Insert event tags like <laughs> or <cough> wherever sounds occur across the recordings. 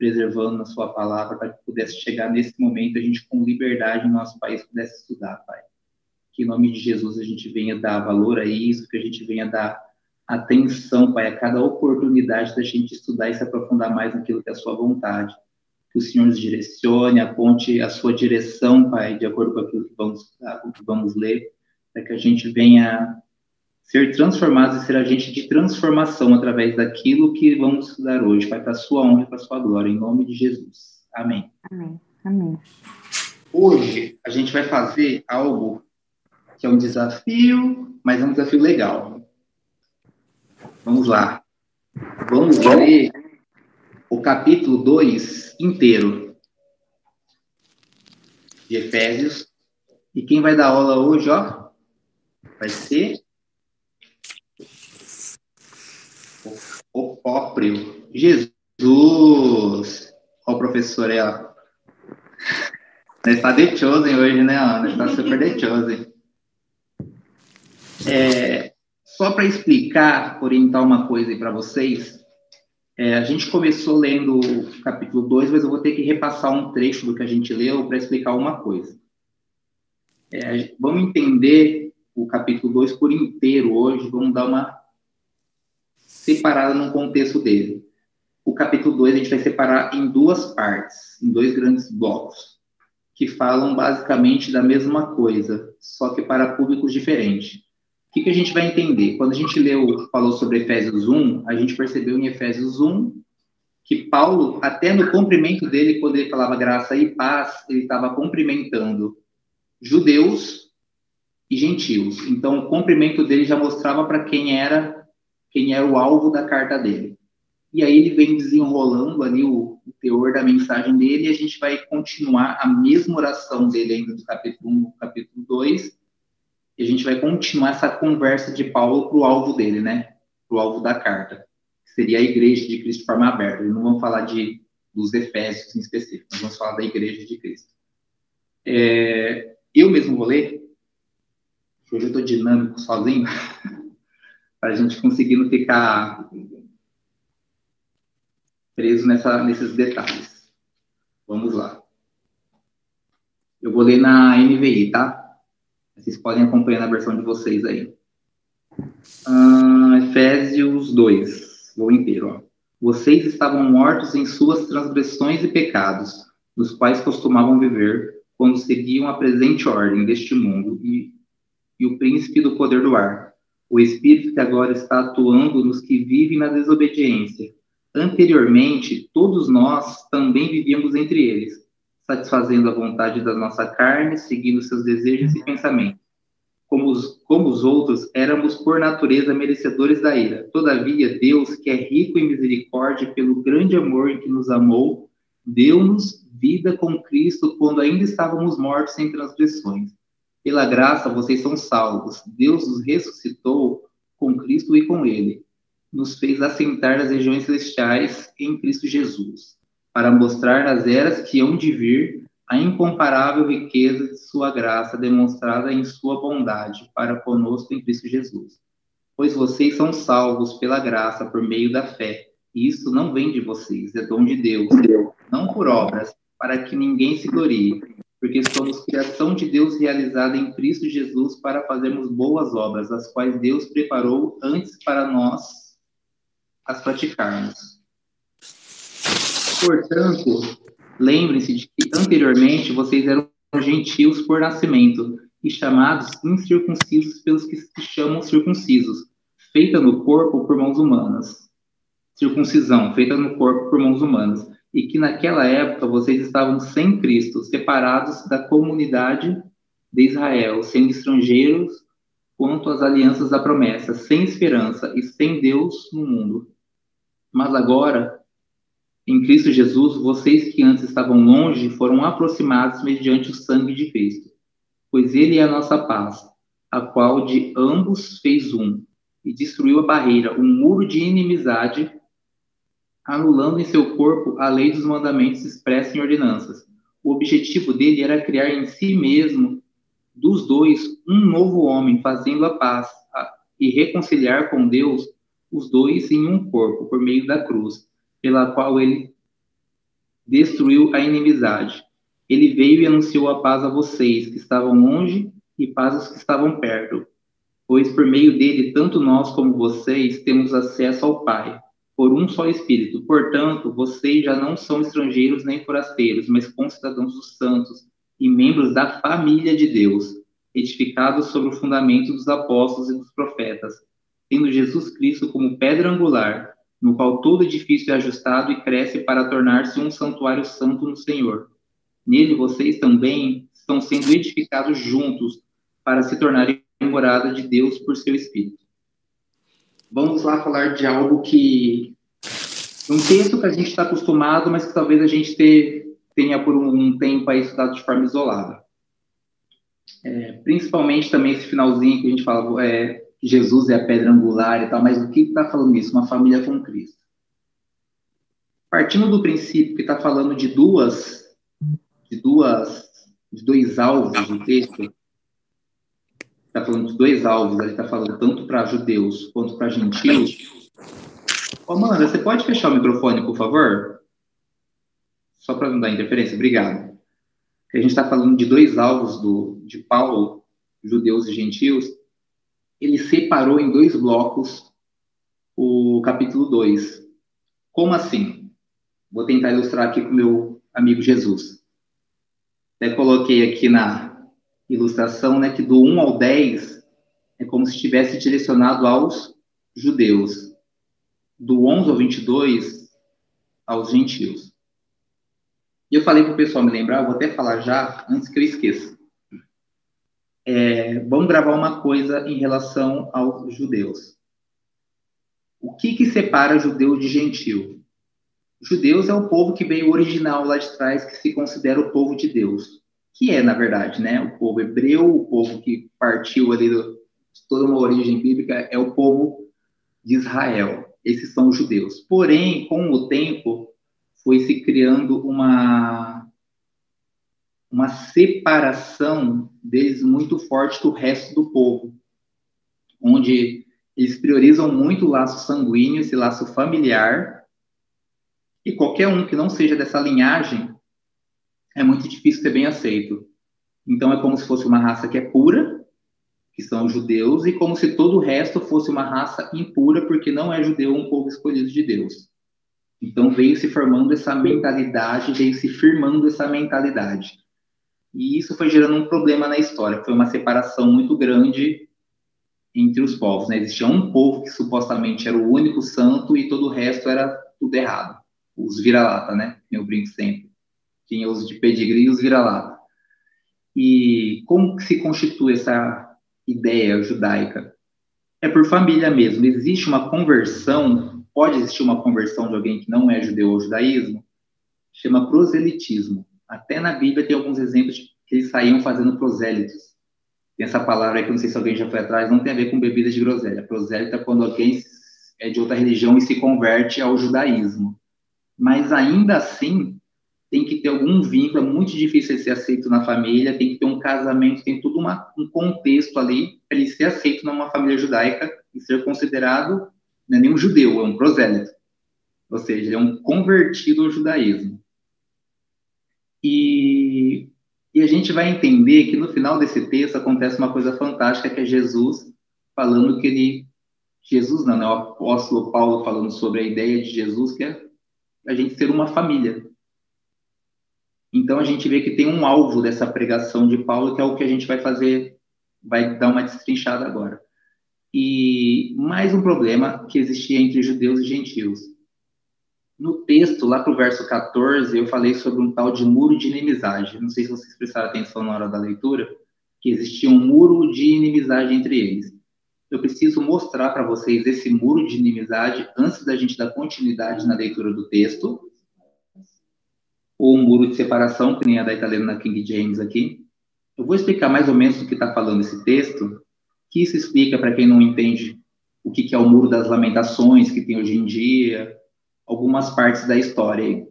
preservando na sua palavra, para que pudesse chegar nesse momento, a gente com liberdade no nosso país pudesse estudar, Pai. Que em nome de Jesus a gente venha dar valor a isso, que a gente venha dar atenção, Pai, a cada oportunidade da gente estudar e se aprofundar mais naquilo que é a sua vontade. Que o Senhor nos direcione, aponte a sua direção, Pai, de acordo com aquilo que vamos, que vamos ler, para que a gente venha ser transformados e ser agente de transformação através daquilo que vamos estudar hoje, Pai, para a sua honra e para a sua glória, em nome de Jesus. Amém. Amém. Amém. Hoje a gente vai fazer algo que é um desafio, mas é um desafio legal. Vamos lá. Vamos ler o capítulo 2 inteiro de Efésios. E quem vai dar aula hoje, ó, vai ser o próprio Jesus. Ó, professor aí, ó. Está de chosen hoje, né, Ana? Está super de chosen. É, só para explicar, orientar uma coisa aí para vocês, é, a gente começou lendo o capítulo 2, mas eu vou ter que repassar um trecho do que a gente leu para explicar uma coisa. É, vamos entender o capítulo 2 por inteiro hoje, vamos dar uma separada no contexto dele. O capítulo 2 a gente vai separar em duas partes, em dois grandes blocos, que falam basicamente da mesma coisa, só que para públicos diferentes. O que, que a gente vai entender? Quando a gente leu, falou sobre Efésios 1, a gente percebeu em Efésios 1 que Paulo, até no cumprimento dele, quando ele falava graça e paz, ele estava cumprimentando judeus e gentios. Então, o cumprimento dele já mostrava para quem era quem era o alvo da carta dele. E aí ele vem desenrolando ali o, o, teor da mensagem dele e a gente vai continuar a mesma oração dele ainda do capítulo 1 no capítulo 2. E a gente vai continuar essa conversa de Paulo para o alvo dele, né? Para o alvo da carta. Que seria a igreja de Cristo de forma aberta. Não vamos falar de, dos Efésios em específico, nós vamos falar da igreja de Cristo. É, eu mesmo vou ler. Hoje eu estou dinâmico sozinho. <laughs> para a gente conseguir não ficar preso nessa, nesses detalhes. Vamos lá. Eu vou ler na NVI, tá? Vocês podem acompanhar na versão de vocês aí. Uh, Efésios 2, vou inteiro. Ó. Vocês estavam mortos em suas transgressões e pecados, nos quais costumavam viver, quando seguiam a presente ordem deste mundo e, e o príncipe do poder do ar o Espírito que agora está atuando nos que vivem na desobediência. Anteriormente, todos nós também vivíamos entre eles, satisfazendo a vontade da nossa carne, seguindo seus desejos e pensamentos. Como os, como os outros, éramos por natureza merecedores da ira. Todavia, Deus, que é rico em misericórdia, pelo grande amor em que nos amou, deu-nos vida com Cristo quando ainda estávamos mortos em transgressões. Pela graça vocês são salvos. Deus os ressuscitou com Cristo e com Ele. Nos fez assentar nas regiões celestiais em Cristo Jesus, para mostrar nas eras que hão de vir a incomparável riqueza de Sua graça demonstrada em Sua bondade para conosco em Cristo Jesus. Pois vocês são salvos pela graça por meio da fé. E isso não vem de vocês, é dom de Deus, não por obras, para que ninguém se glorie porque somos criação de Deus realizada em Cristo Jesus para fazermos boas obras, as quais Deus preparou antes para nós as praticarmos. Portanto, lembrem-se de que anteriormente vocês eram gentios por nascimento e chamados incircuncisos pelos que se chamam circuncisos, feita no corpo por mãos humanas. Circuncisão, feita no corpo por mãos humanas e que naquela época vocês estavam sem Cristo, separados da comunidade de Israel, sendo estrangeiros quanto às alianças da promessa, sem esperança e sem Deus no mundo. Mas agora, em Cristo Jesus, vocês que antes estavam longe foram aproximados mediante o sangue de Cristo, pois Ele é a nossa paz, a qual de ambos fez um, e destruiu a barreira, um muro de inimizade anulando em seu corpo a lei dos mandamentos expressa em ordenanças. O objetivo dele era criar em si mesmo, dos dois, um novo homem, fazendo a paz a, e reconciliar com Deus os dois em um corpo, por meio da cruz, pela qual ele destruiu a inimizade. Ele veio e anunciou a paz a vocês que estavam longe e paz aos que estavam perto. Pois por meio dele, tanto nós como vocês temos acesso ao Pai, por um só Espírito. Portanto, vocês já não são estrangeiros nem forasteiros, mas concidadãos dos santos e membros da família de Deus, edificados sobre o fundamento dos apóstolos e dos profetas, tendo Jesus Cristo como pedra angular, no qual todo edifício é ajustado e cresce para tornar-se um santuário santo no Senhor. Nele vocês também estão sendo edificados juntos para se tornarem morada de Deus por seu Espírito. Vamos lá falar de algo que um texto que a gente está acostumado, mas que talvez a gente tenha por um tempo aí estudado de forma isolada. É, principalmente também esse finalzinho que a gente fala, é, Jesus é a pedra angular e tal, mas o que está falando isso? Uma família com Cristo. Partindo do princípio que está falando de duas, de duas, de dois alvos do texto, está falando de dois alvos, ele está falando tanto para judeus quanto para gentios. Ô, Amanda, você pode fechar o microfone, por favor? Só para não dar interferência, obrigado. A gente está falando de dois alvos do, de Paulo, judeus e gentios, ele separou em dois blocos o capítulo 2. Como assim? Vou tentar ilustrar aqui com o meu amigo Jesus. Até coloquei aqui na ilustração né, que do 1 ao 10 é como se estivesse direcionado aos judeus. Do 11 ao 22 aos gentios. E eu falei para o pessoal me lembrar, vou até falar já, antes que eu esqueça é, vamos gravar uma coisa em relação aos judeus. O que, que separa judeu de gentil? Judeus é o povo que veio original lá de trás, que se considera o povo de Deus. Que é, na verdade, né? O povo hebreu, o povo que partiu ali de toda uma origem bíblica, é o povo de Israel. Esses são os judeus. Porém, com o tempo, foi se criando uma uma separação deles muito forte do resto do povo, onde eles priorizam muito o laço sanguíneo, esse laço familiar, e qualquer um que não seja dessa linhagem é muito difícil ser bem aceito. Então é como se fosse uma raça que é pura, que são os judeus, e como se todo o resto fosse uma raça impura, porque não é judeu um povo escolhido de Deus. Então veio se formando essa mentalidade, veio se firmando essa mentalidade. E isso foi gerando um problema na história, foi uma separação muito grande entre os povos. Né? Existia um povo que supostamente era o único santo e todo o resto era tudo errado. Os vira-lata, né? Eu brinco sempre. Tinha os de pedigree e os vira-lata. E como que se constitui essa ideia judaica? É por família mesmo. Existe uma conversão, pode existir uma conversão de alguém que não é judeu ao judaísmo, chama proselitismo. Até na Bíblia tem alguns exemplos que eles saíam fazendo prosélitos. Tem essa palavra que não sei se alguém já foi atrás, não tem a ver com bebidas de groselha. Prosélita é quando alguém é de outra religião e se converte ao judaísmo. Mas ainda assim, tem que ter algum vínculo, é muito difícil ele ser aceito na família, tem que ter um casamento, tem todo uma, um contexto ali para ele ser aceito numa família judaica e ser considerado não é nem um judeu, é um prosélito. Ou seja, ele é um convertido ao judaísmo. E, e a gente vai entender que no final desse texto acontece uma coisa fantástica, que é Jesus falando que ele. Jesus não, né? O apóstolo Paulo falando sobre a ideia de Jesus, que é a gente ser uma família. Então a gente vê que tem um alvo dessa pregação de Paulo, que é o que a gente vai fazer, vai dar uma destrinchada agora. E mais um problema que existia entre judeus e gentios. No texto, lá para o verso 14, eu falei sobre um tal de muro de inimizade. Não sei se vocês prestaram atenção na hora da leitura, que existia um muro de inimizade entre eles. Eu preciso mostrar para vocês esse muro de inimizade antes da gente dar continuidade na leitura do texto. Ou um muro de separação, que nem a da italiana na King James aqui. Eu vou explicar mais ou menos o que está falando esse texto, que isso explica para quem não entende o que, que é o muro das lamentações que tem hoje em dia, algumas partes da história.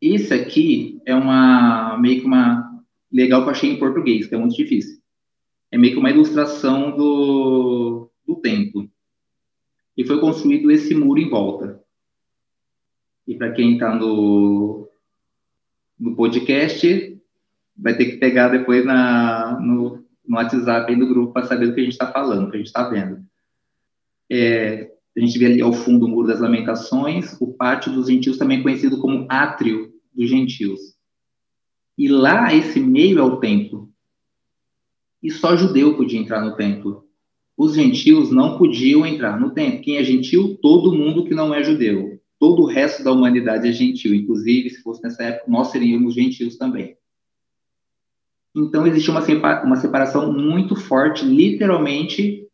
Esse aqui é uma meio que uma legal que eu achei em português, que é muito difícil. É meio que uma ilustração do, do templo. E foi construído esse muro em volta. E para quem está no, no podcast, vai ter que pegar depois na, no, no WhatsApp aí do grupo para saber do que a gente está falando, o que a gente está vendo. É, a gente vê ali ao fundo o Muro das Lamentações, o Pátio dos Gentios, também conhecido como Átrio dos Gentios. E lá, esse meio é o templo. E só judeu podia entrar no templo. Os gentios não podiam entrar no templo. Quem é gentil? Todo mundo que não é judeu. Todo o resto da humanidade é gentil. Inclusive, se fosse nessa época, nós seríamos gentios também. Então, existia uma, uma separação muito forte, literalmente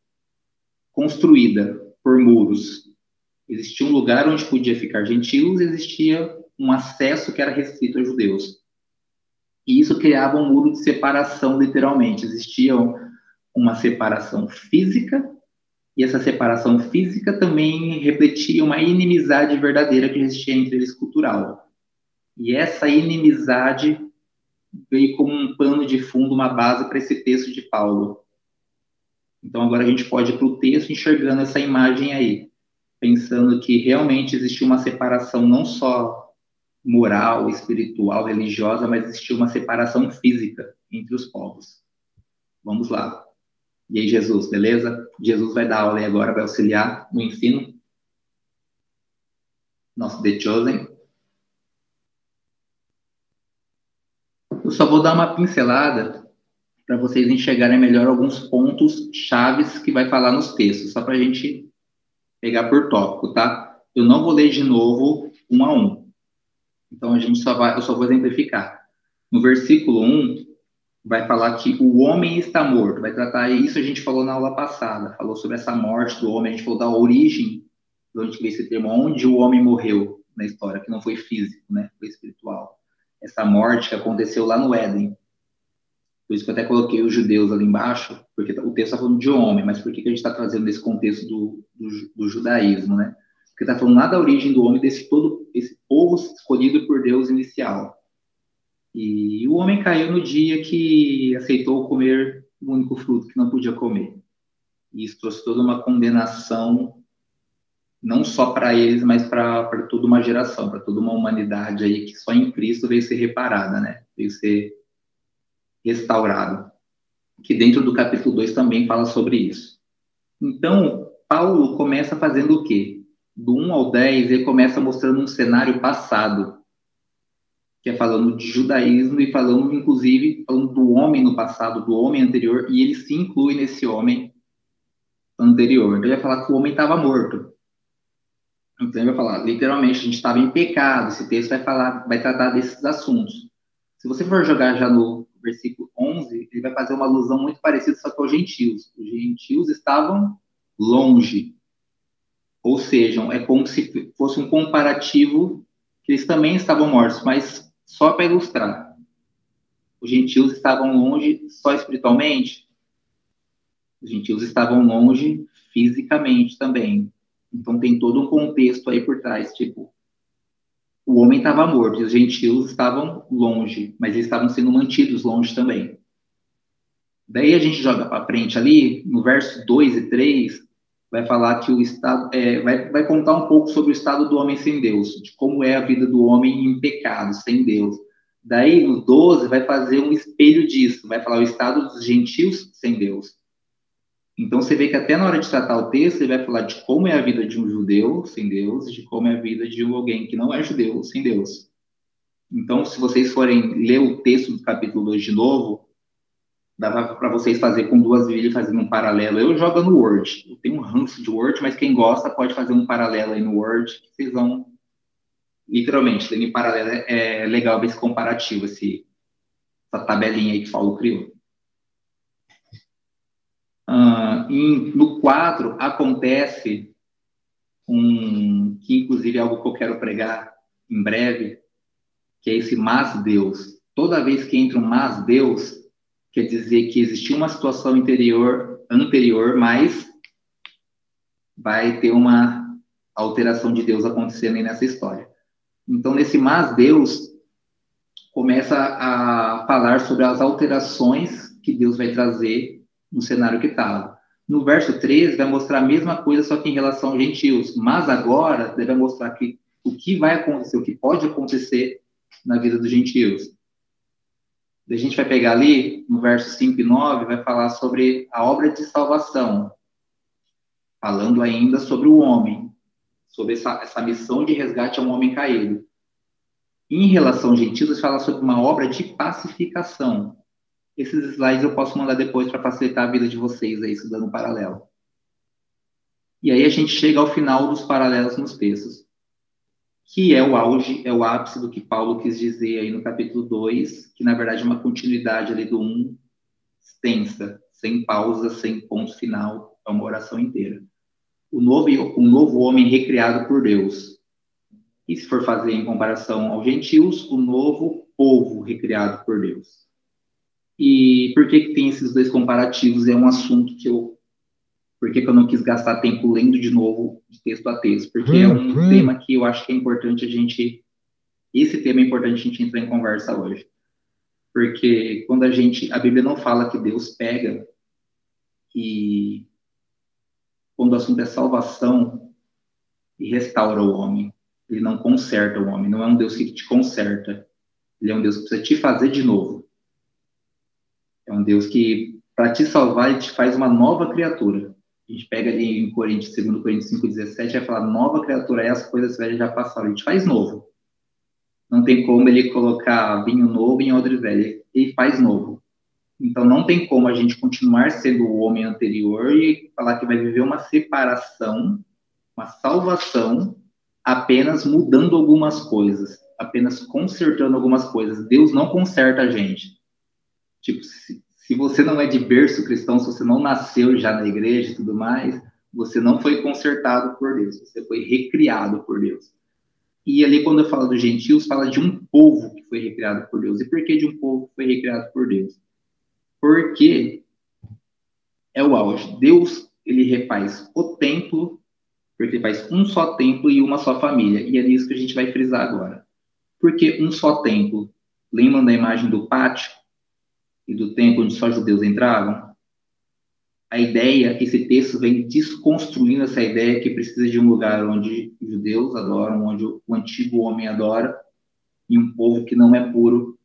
construída por muros. Existia um lugar onde podia ficar gentios, existia um acesso que era restrito a judeus. E isso criava um muro de separação, literalmente. Existia uma separação física, e essa separação física também refletia uma inimizade verdadeira que existia entre eles cultural. E essa inimizade veio como um pano de fundo, uma base para esse texto de Paulo. Então agora a gente pode ir para o texto enxergando essa imagem aí, pensando que realmente existiu uma separação não só moral, espiritual, religiosa, mas existiu uma separação física entre os povos. Vamos lá. E aí, Jesus, beleza? Jesus vai dar aula aí agora, vai auxiliar no ensino. Nosso The Chosen. Eu só vou dar uma pincelada para vocês enxergarem melhor alguns pontos chaves que vai falar nos textos, só para a gente pegar por tópico, tá? Eu não vou ler de novo um a um. Então a gente só vai, eu só vou exemplificar. No versículo 1 vai falar que o homem está morto, vai tratar isso a gente falou na aula passada, falou sobre essa morte do homem, a gente falou da origem, de onde veio esse termo, onde o homem morreu na história, que não foi físico, né? Foi espiritual. Essa morte que aconteceu lá no Éden, por isso que eu até coloquei os judeus ali embaixo, porque o texto está falando de homem, mas por que, que a gente está trazendo nesse contexto do, do, do, judaísmo, né? Porque está falando lá da origem do homem, desse todo, esse povo escolhido por Deus inicial. E o homem caiu no dia que aceitou comer o único fruto que não podia comer. E isso trouxe toda uma condenação, não só para eles, mas para toda uma geração, para toda uma humanidade aí que só em Cristo veio ser reparada, né? Veio ser restaurado, que dentro do capítulo 2 também fala sobre isso. Então, Paulo começa fazendo o quê? Do 1 ao 10, ele começa mostrando um cenário passado, que é falando de judaísmo e falando, inclusive, falando do homem no passado, do homem anterior, e ele se inclui nesse homem anterior. Então, ele vai falar que o homem estava morto. Então, ele vai falar, literalmente, a gente estava em pecado. Esse texto vai falar, vai tratar desses assuntos. Se você for jogar já no versículo 11, ele vai fazer uma alusão muito parecida, só que aos gentios. Os gentios estavam longe. Ou seja, é como se fosse um comparativo que eles também estavam mortos, mas só para ilustrar. Os gentios estavam longe só espiritualmente? Os gentios estavam longe fisicamente também. Então tem todo um contexto aí por trás, tipo, o homem estava morto e os gentios estavam longe, mas eles estavam sendo mantidos longe também. Daí a gente joga para frente ali, no verso 2 e 3, vai falar que o estado, é, vai, vai contar um pouco sobre o estado do homem sem Deus, de como é a vida do homem em pecado, sem Deus. Daí, no 12, vai fazer um espelho disso, vai falar o estado dos gentios sem Deus. Então você vê que até na hora de tratar o texto, ele vai falar de como é a vida de um judeu sem Deus, de como é a vida de alguém que não é judeu sem Deus. Então, se vocês forem ler o texto do capítulo 2 de novo, dava para vocês fazer com duas vídeos fazendo um paralelo. Eu jogo no Word. Eu tenho um ranço de Word, mas quem gosta pode fazer um paralelo aí no Word, que vocês vão literalmente, em paralelo é legal ver esse comparativo, esse, essa tabelinha aí que Paulo criou. Em, no quadro acontece um que inclusive é algo que eu quero pregar em breve, que é esse mas Deus. Toda vez que entra um mas Deus, quer dizer que existiu uma situação interior anterior, mas vai ter uma alteração de Deus acontecendo aí nessa história. Então, nesse mas Deus, começa a falar sobre as alterações que Deus vai trazer no cenário que estava. No verso 13, vai mostrar a mesma coisa, só que em relação aos gentios. Mas agora, vai mostrar que o que vai acontecer, o que pode acontecer na vida dos gentios. A gente vai pegar ali, no verso 5 e 9, vai falar sobre a obra de salvação, falando ainda sobre o homem, sobre essa, essa missão de resgate a um homem caído. Em relação aos gentios, fala sobre uma obra de pacificação. Esses slides eu posso mandar depois para facilitar a vida de vocês aí, estudando paralelo. E aí a gente chega ao final dos paralelos nos textos, que é o auge, é o ápice do que Paulo quis dizer aí no capítulo 2, que na verdade é uma continuidade ali do 1, um, extensa, sem pausa, sem ponto final, é uma oração inteira. O novo, o novo homem recriado por Deus. E se for fazer em comparação aos gentios, o novo povo recriado por Deus. E por que, que tem esses dois comparativos? É um assunto que eu por que, que, eu não quis gastar tempo lendo de novo, de texto a texto? Porque é um hum, hum. tema que eu acho que é importante a gente. Esse tema é importante a gente entrar em conversa hoje. Porque quando a gente. A Bíblia não fala que Deus pega e. Quando o assunto é salvação e restaura o homem. Ele não conserta o homem. Não é um Deus que te conserta. Ele é um Deus que precisa te fazer de novo. É um Deus que, para te salvar, ele te faz uma nova criatura. A gente pega ali em Coríntios, 2 Coríntios 5,17, vai falar, nova criatura é, as coisas velhas já passaram. A gente faz novo. Não tem como ele colocar vinho novo em odre velho. Ele faz novo. Então, não tem como a gente continuar sendo o homem anterior e falar que vai viver uma separação, uma salvação, apenas mudando algumas coisas, apenas consertando algumas coisas. Deus não conserta a gente. Tipo, se, se você não é de berço cristão, se você não nasceu já na igreja e tudo mais, você não foi consertado por Deus, você foi recriado por Deus. E ali, quando eu falo dos gentios, fala de um povo que foi recriado por Deus. E por que de um povo que foi recriado por Deus? Porque é o auge. Deus, ele refaz o templo, porque ele faz um só templo e uma só família. E é nisso que a gente vai frisar agora. Porque um só templo, lembram da imagem do pátio? E do tempo onde só judeus entravam, a ideia, esse texto vem desconstruindo essa ideia que precisa de um lugar onde judeus adoram, onde o antigo homem adora, e um povo que não é puro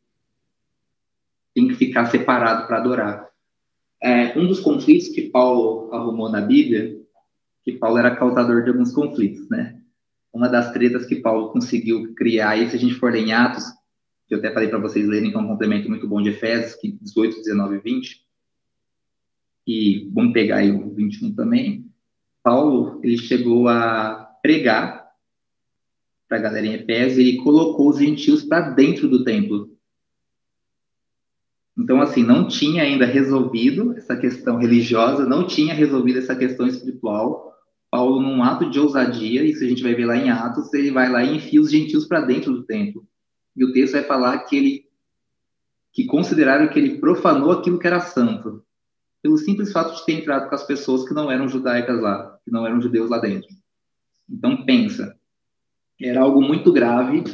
tem que ficar separado para adorar. É, um dos conflitos que Paulo arrumou na Bíblia, que Paulo era causador de alguns conflitos, né? Uma das tretas que Paulo conseguiu criar, e se a gente for em Atos, que eu até falei para vocês lerem, que é um complemento muito bom de Efésios, que 18, 19 e 20. E vamos pegar aí o 21 também. Paulo, ele chegou a pregar para a galera em Efésios, ele colocou os gentios para dentro do templo. Então, assim, não tinha ainda resolvido essa questão religiosa, não tinha resolvido essa questão espiritual. Paulo, num ato de ousadia, isso a gente vai ver lá em Atos, ele vai lá e enfia os gentios para dentro do templo. E o texto vai falar que ele que consideraram que ele profanou aquilo que era santo, pelo simples fato de ter entrado com as pessoas que não eram judaicas lá, que não eram judeus lá dentro. Então pensa, era algo muito grave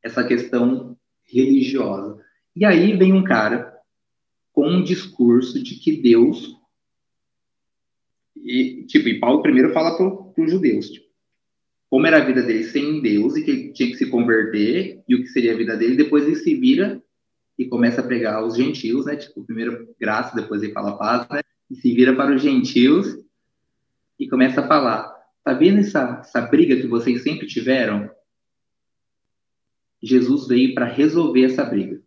essa questão religiosa. E aí vem um cara com um discurso de que Deus e, tipo, e Paulo primeiro fala para os judeus, tipo, como era a vida dele sem Deus e que tinha que se converter e o que seria a vida dele, depois ele se vira e começa a pregar os gentios, né? Tipo, primeiro graça, depois ele fala paz, né? E se vira para os gentios e começa a falar: tá vendo essa, essa briga que vocês sempre tiveram? Jesus veio para resolver essa briga.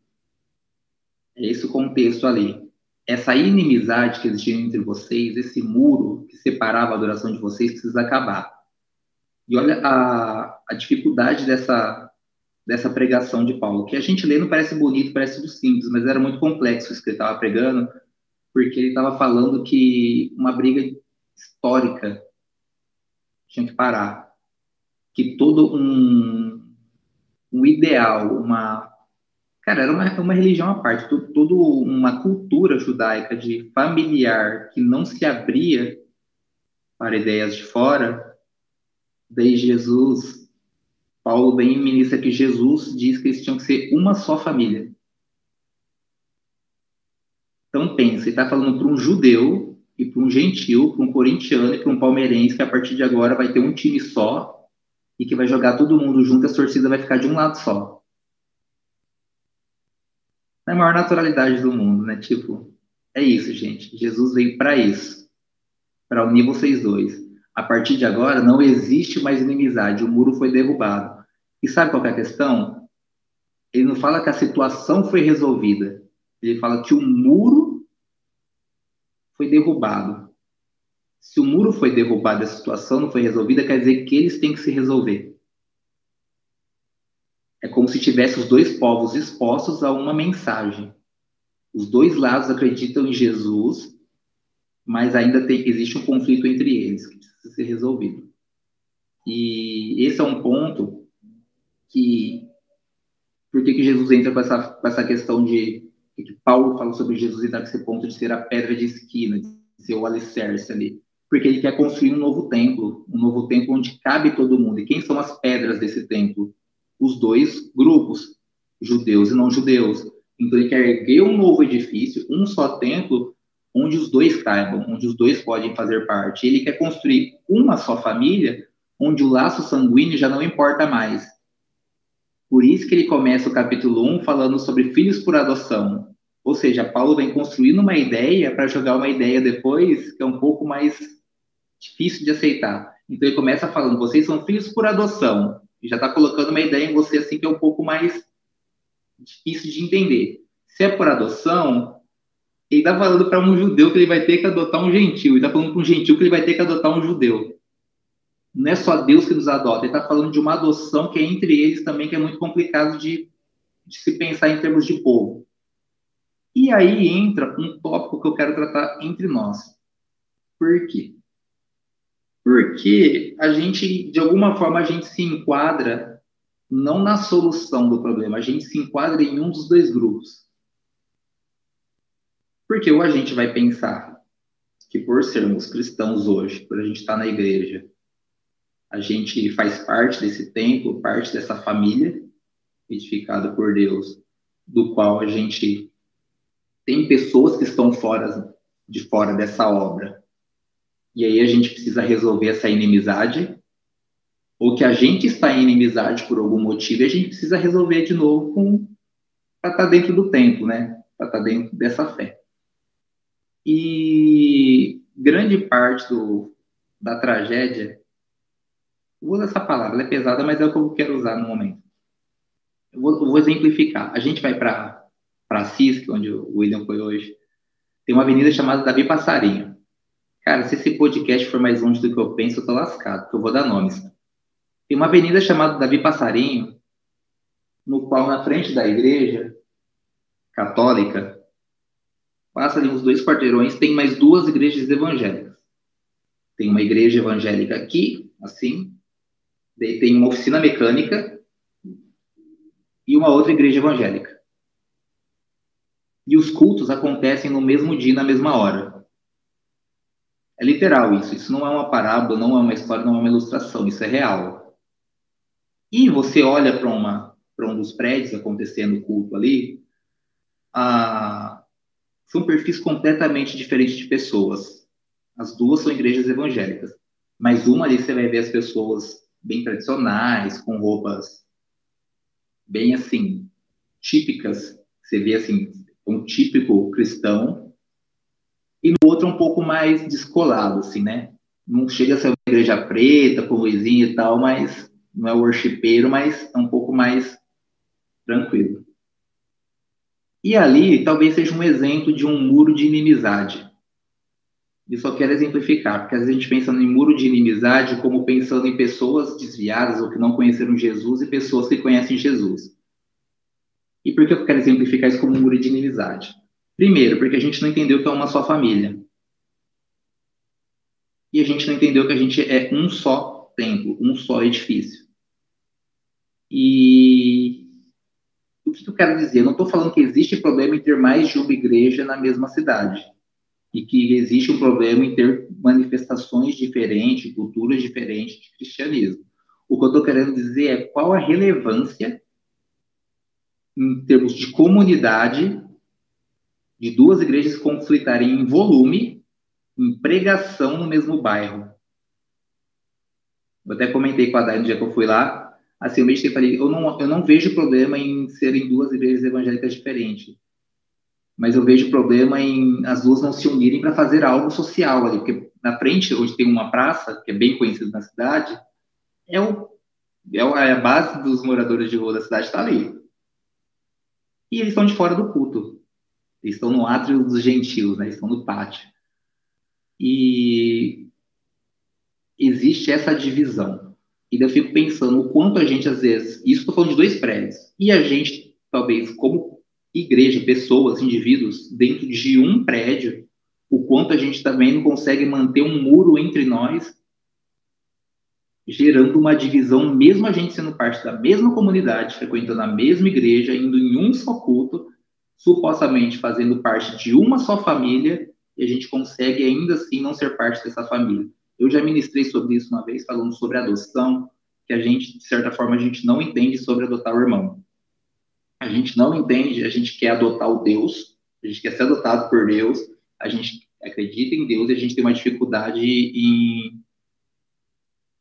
É esse o contexto ali. Essa inimizade que existia entre vocês, esse muro que separava a adoração de vocês, precisa acabar. E olha a, a dificuldade dessa, dessa pregação de Paulo, que a gente lê não parece bonito, parece tudo simples, mas era muito complexo isso que ele estava pregando, porque ele estava falando que uma briga histórica tinha que parar, que todo um, um ideal, uma cara, era uma, uma religião à parte, toda uma cultura judaica de familiar que não se abria para ideias de fora, Daí Jesus, Paulo vem e ministra que Jesus diz que eles tinham que ser uma só família. Então pensa, ele está falando para um judeu e para um gentil, para um corintiano e para um palmeirense que a partir de agora vai ter um time só e que vai jogar todo mundo junto, a torcida vai ficar de um lado só. É a maior naturalidade do mundo, né? Tipo, é isso, gente. Jesus veio para isso, para unir vocês dois. A partir de agora, não existe mais inimizade, o muro foi derrubado. E sabe qual é a questão? Ele não fala que a situação foi resolvida, ele fala que o muro foi derrubado. Se o muro foi derrubado, a situação não foi resolvida, quer dizer que eles têm que se resolver. É como se tivesse os dois povos expostos a uma mensagem. Os dois lados acreditam em Jesus, mas ainda tem, existe um conflito entre eles que precisa ser resolvido. E esse é um ponto que por que, que Jesus entra com essa, com essa questão de que Paulo fala sobre Jesus entrar com esse ponto de ser a pedra de esquina, de ser o alicerce ali porque ele quer construir um novo templo, um novo templo onde cabe todo mundo. E quem são as pedras desse templo? Os dois grupos, judeus e não judeus. Então ele quer erguer um novo edifício, um só templo, onde os dois caibam, onde os dois podem fazer parte. Ele quer construir uma só família, onde o laço sanguíneo já não importa mais. Por isso que ele começa o capítulo 1 falando sobre filhos por adoção. Ou seja, Paulo vem construindo uma ideia para jogar uma ideia depois que é um pouco mais difícil de aceitar. Então ele começa falando: vocês são filhos por adoção. E já está colocando uma ideia em você assim que é um pouco mais difícil de entender. Se é por adoção, ele está falando para um judeu que ele vai ter que adotar um gentil. Ele está falando para um gentil que ele vai ter que adotar um judeu. Não é só Deus que nos adota. Ele está falando de uma adoção que é entre eles também, que é muito complicado de, de se pensar em termos de povo. E aí entra um tópico que eu quero tratar entre nós. Por quê? Porque a gente, de alguma forma, a gente se enquadra não na solução do problema, a gente se enquadra em um dos dois grupos. Porque ou a gente vai pensar que por sermos cristãos hoje, por a gente estar na igreja, a gente faz parte desse templo, parte dessa família edificada por Deus, do qual a gente tem pessoas que estão fora de fora dessa obra e aí a gente precisa resolver essa inimizade, ou que a gente está em inimizade por algum motivo e a gente precisa resolver de novo para estar tá dentro do tempo, né? Para estar tá dentro dessa fé. E grande parte do, da tragédia, vou essa palavra, ela é pesada, mas é o que eu quero usar no momento. Eu vou, eu vou exemplificar. A gente vai para é onde o William foi hoje, tem uma avenida chamada Davi Passarinho. Cara, se esse podcast for mais longe do que eu penso, eu tô lascado, porque eu vou dar nomes. Tem uma avenida chamada Davi Passarinho, no qual, na frente da igreja católica, passa ali uns dois quarteirões, tem mais duas igrejas evangélicas. Tem uma igreja evangélica aqui, assim, daí tem uma oficina mecânica e uma outra igreja evangélica. E os cultos acontecem no mesmo dia, na mesma hora. É literal isso. Isso não é uma parábola, não é uma história, não é uma ilustração. Isso é real. E você olha para uma para um dos prédios acontecendo o culto ali, ah, são perfis completamente diferentes de pessoas. As duas são igrejas evangélicas, mas uma ali você vai ver as pessoas bem tradicionais, com roupas bem assim típicas. Você vê assim um típico cristão e no outro um pouco mais descolado, assim, né? Não chega a ser uma igreja preta, com luzinha e tal, mas não é worshipeiro, mas é um pouco mais tranquilo. E ali talvez seja um exemplo de um muro de inimizade. E só quero exemplificar, porque às vezes a gente pensa em muro de inimizade como pensando em pessoas desviadas ou que não conheceram Jesus e pessoas que conhecem Jesus. E por que eu quero exemplificar isso como um muro de inimizade? Primeiro, porque a gente não entendeu que é uma só família. E a gente não entendeu que a gente é um só templo, um só edifício. E o que eu quero dizer? Eu não estou falando que existe problema em ter mais de uma igreja na mesma cidade. E que existe um problema em ter manifestações diferentes, culturas diferentes de cristianismo. O que eu estou querendo dizer é qual a relevância em termos de comunidade de duas igrejas conflitarem em volume, em pregação no mesmo bairro. Eu até comentei com a Dai no dia que eu fui lá, assim, eu meditei e falei, eu não, eu não vejo problema em serem duas igrejas evangélicas diferentes, mas eu vejo problema em as duas não se unirem para fazer algo social ali, porque na frente, onde tem uma praça, que é bem conhecida na cidade, é, o, é, é a base dos moradores de rua da cidade está ali. E eles estão de fora do culto. Eles estão no átrio dos gentios, né? Eles estão no pátio. E existe essa divisão. E eu fico pensando o quanto a gente, às vezes, isso estou falando de dois prédios, e a gente, talvez, como igreja, pessoas, indivíduos, dentro de um prédio, o quanto a gente também não consegue manter um muro entre nós, gerando uma divisão, mesmo a gente sendo parte da mesma comunidade, frequentando a mesma igreja, indo em um só culto, supostamente fazendo parte de uma só família, e a gente consegue ainda assim não ser parte dessa família. Eu já ministrei sobre isso uma vez, falando sobre adoção, que a gente, de certa forma, a gente não entende sobre adotar o irmão. A gente não entende, a gente quer adotar o Deus, a gente quer ser adotado por Deus, a gente acredita em Deus e a gente tem uma dificuldade em.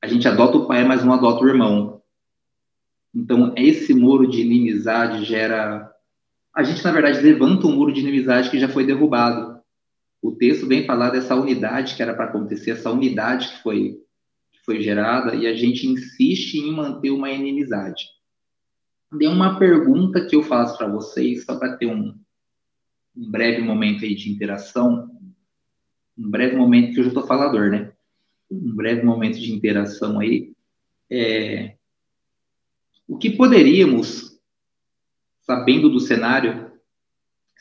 A gente adota o pai, mas não adota o irmão. Então, esse muro de inimizade gera. A gente, na verdade, levanta um muro de inimizade que já foi derrubado o texto vem falar dessa unidade que era para acontecer, essa unidade que foi, que foi gerada, e a gente insiste em manter uma inimizade. Tem uma pergunta que eu faço para vocês, só para ter um, um breve momento aí de interação, um breve momento que eu já estou falador, né? Um breve momento de interação aí. É, o que poderíamos, sabendo do cenário,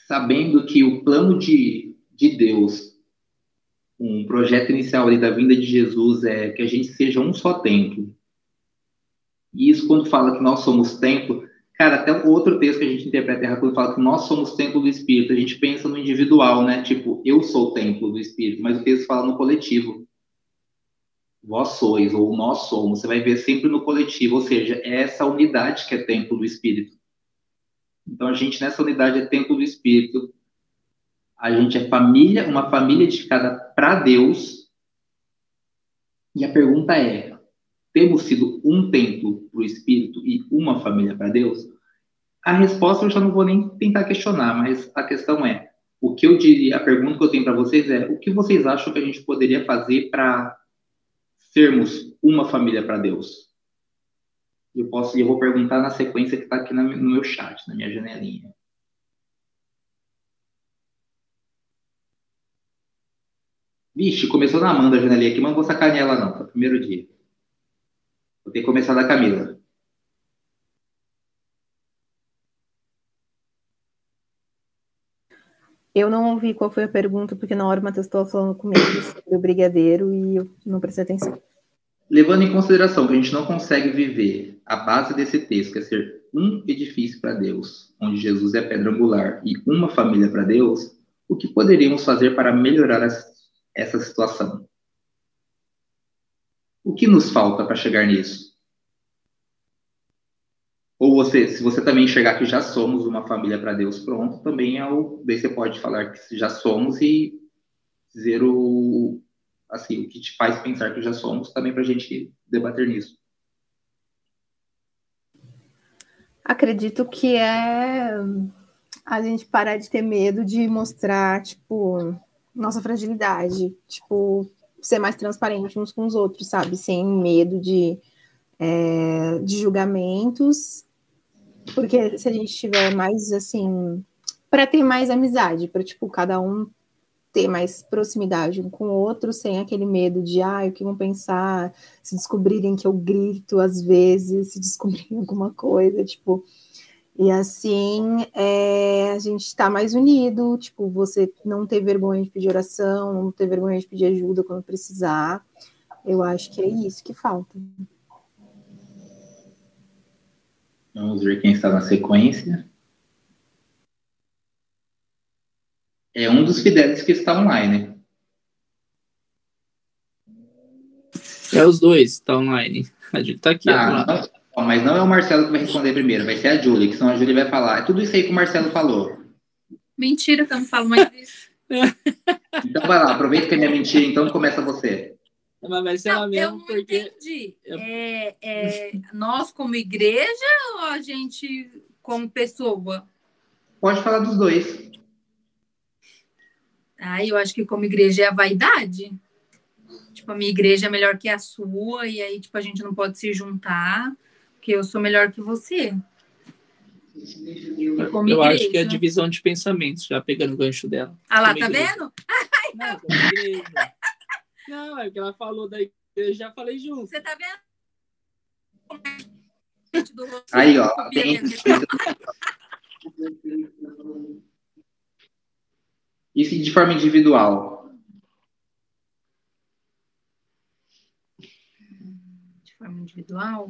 sabendo que o plano de de Deus, um projeto inicial ali da vinda de Jesus é que a gente seja um só templo. E isso quando fala que nós somos templo, cara, até outro texto que a gente interpreta errado quando fala que nós somos templo do Espírito, a gente pensa no individual, né? Tipo, eu sou o templo do Espírito, mas o texto fala no coletivo. Vós sois, ou nós somos, você vai ver sempre no coletivo, ou seja, é essa unidade que é templo do Espírito. Então a gente nessa unidade é templo do Espírito, a gente é família, uma família edificada para Deus. E a pergunta é: temos sido um templo para o Espírito e uma família para Deus? A resposta eu já não vou nem tentar questionar, mas a questão é: o que eu diria, a pergunta que eu tenho para vocês é: o que vocês acham que a gente poderia fazer para sermos uma família para Deus? Eu posso, eu vou perguntar na sequência que está aqui no meu chat, na minha janelinha. Vixe, começou na Amanda a janelinha aqui, mas não vou sacanear ela não, tá? Primeiro dia. Vou ter que começar da Camila. Eu não ouvi qual foi a pergunta, porque na hora o Matheus estava falando comigo <coughs> sobre o brigadeiro e eu não prestei atenção. Levando em consideração que a gente não consegue viver a base desse texto, que é ser um edifício para Deus, onde Jesus é pedra angular, e uma família para Deus, o que poderíamos fazer para melhorar essa essa situação. O que nos falta para chegar nisso? Ou você, se você também enxergar que já somos uma família para Deus, pronto, também é o, daí você pode falar que já somos e dizer o, assim, o que te faz pensar que já somos, também para a gente debater nisso. Acredito que é a gente parar de ter medo de mostrar, tipo, nossa fragilidade, tipo, ser mais transparente uns com os outros, sabe? Sem medo de, é, de julgamentos, porque se a gente tiver mais assim, para ter mais amizade, para tipo, cada um ter mais proximidade um com o outro, sem aquele medo de, ah, o que vão pensar, se descobrirem que eu grito às vezes, se descobrirem <laughs> alguma coisa, tipo, e assim é, a gente está mais unido, tipo, você não ter vergonha de pedir oração, não ter vergonha de pedir ajuda quando precisar. Eu acho que é isso que falta. Vamos ver quem está na sequência. É um dos fidelis que está online. É os dois, está online. A gente está aqui. Tá, mas não é o Marcelo que vai responder primeiro, vai ser a Júlia, que senão a Júlia vai falar. É tudo isso aí que o Marcelo falou. Mentira que eu não falo mais disso. <laughs> então vai lá, aproveita que é minha mentira, então começa você. Mas vai ser Não, eu mesmo, não porque. entendi. eu- É, é nós como igreja ou a gente como pessoa? Pode falar dos dois. Ah, eu acho que como igreja é a vaidade. Tipo, a minha igreja é melhor que a sua, e aí, tipo, a gente não pode se juntar, porque eu sou melhor que você. Como Eu acho que é a divisão de pensamentos, já pegando o gancho dela. Ah lá, tá igreja. vendo? Não. Não, é porque ela falou da igreja, eu já falei junto. Você tá vendo? Aí, ó. <laughs> Isso de forma individual. De forma individual.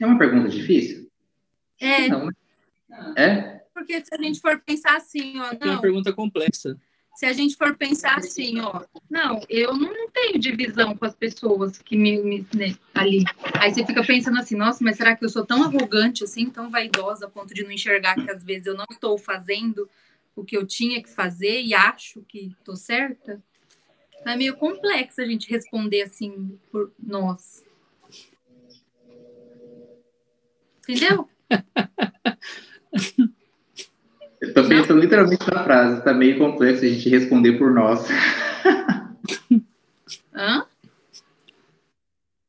É uma pergunta difícil? É, Não, né? É? porque se a gente for pensar assim, ó, É uma não, pergunta complexa. se a gente for pensar assim, ó, não, eu não tenho divisão com as pessoas que me, me- né, ali. Aí você fica pensando assim, nossa, mas será que eu sou tão arrogante assim, tão vaidosa a ponto de não enxergar que às vezes eu não estou fazendo o que eu tinha que fazer e acho que estou certa? Então é meio complexo a gente responder assim por nós. Entendeu? <laughs> Eu tô pensando literalmente na frase. Tá meio complexo a gente responder por nós. <laughs> Hã?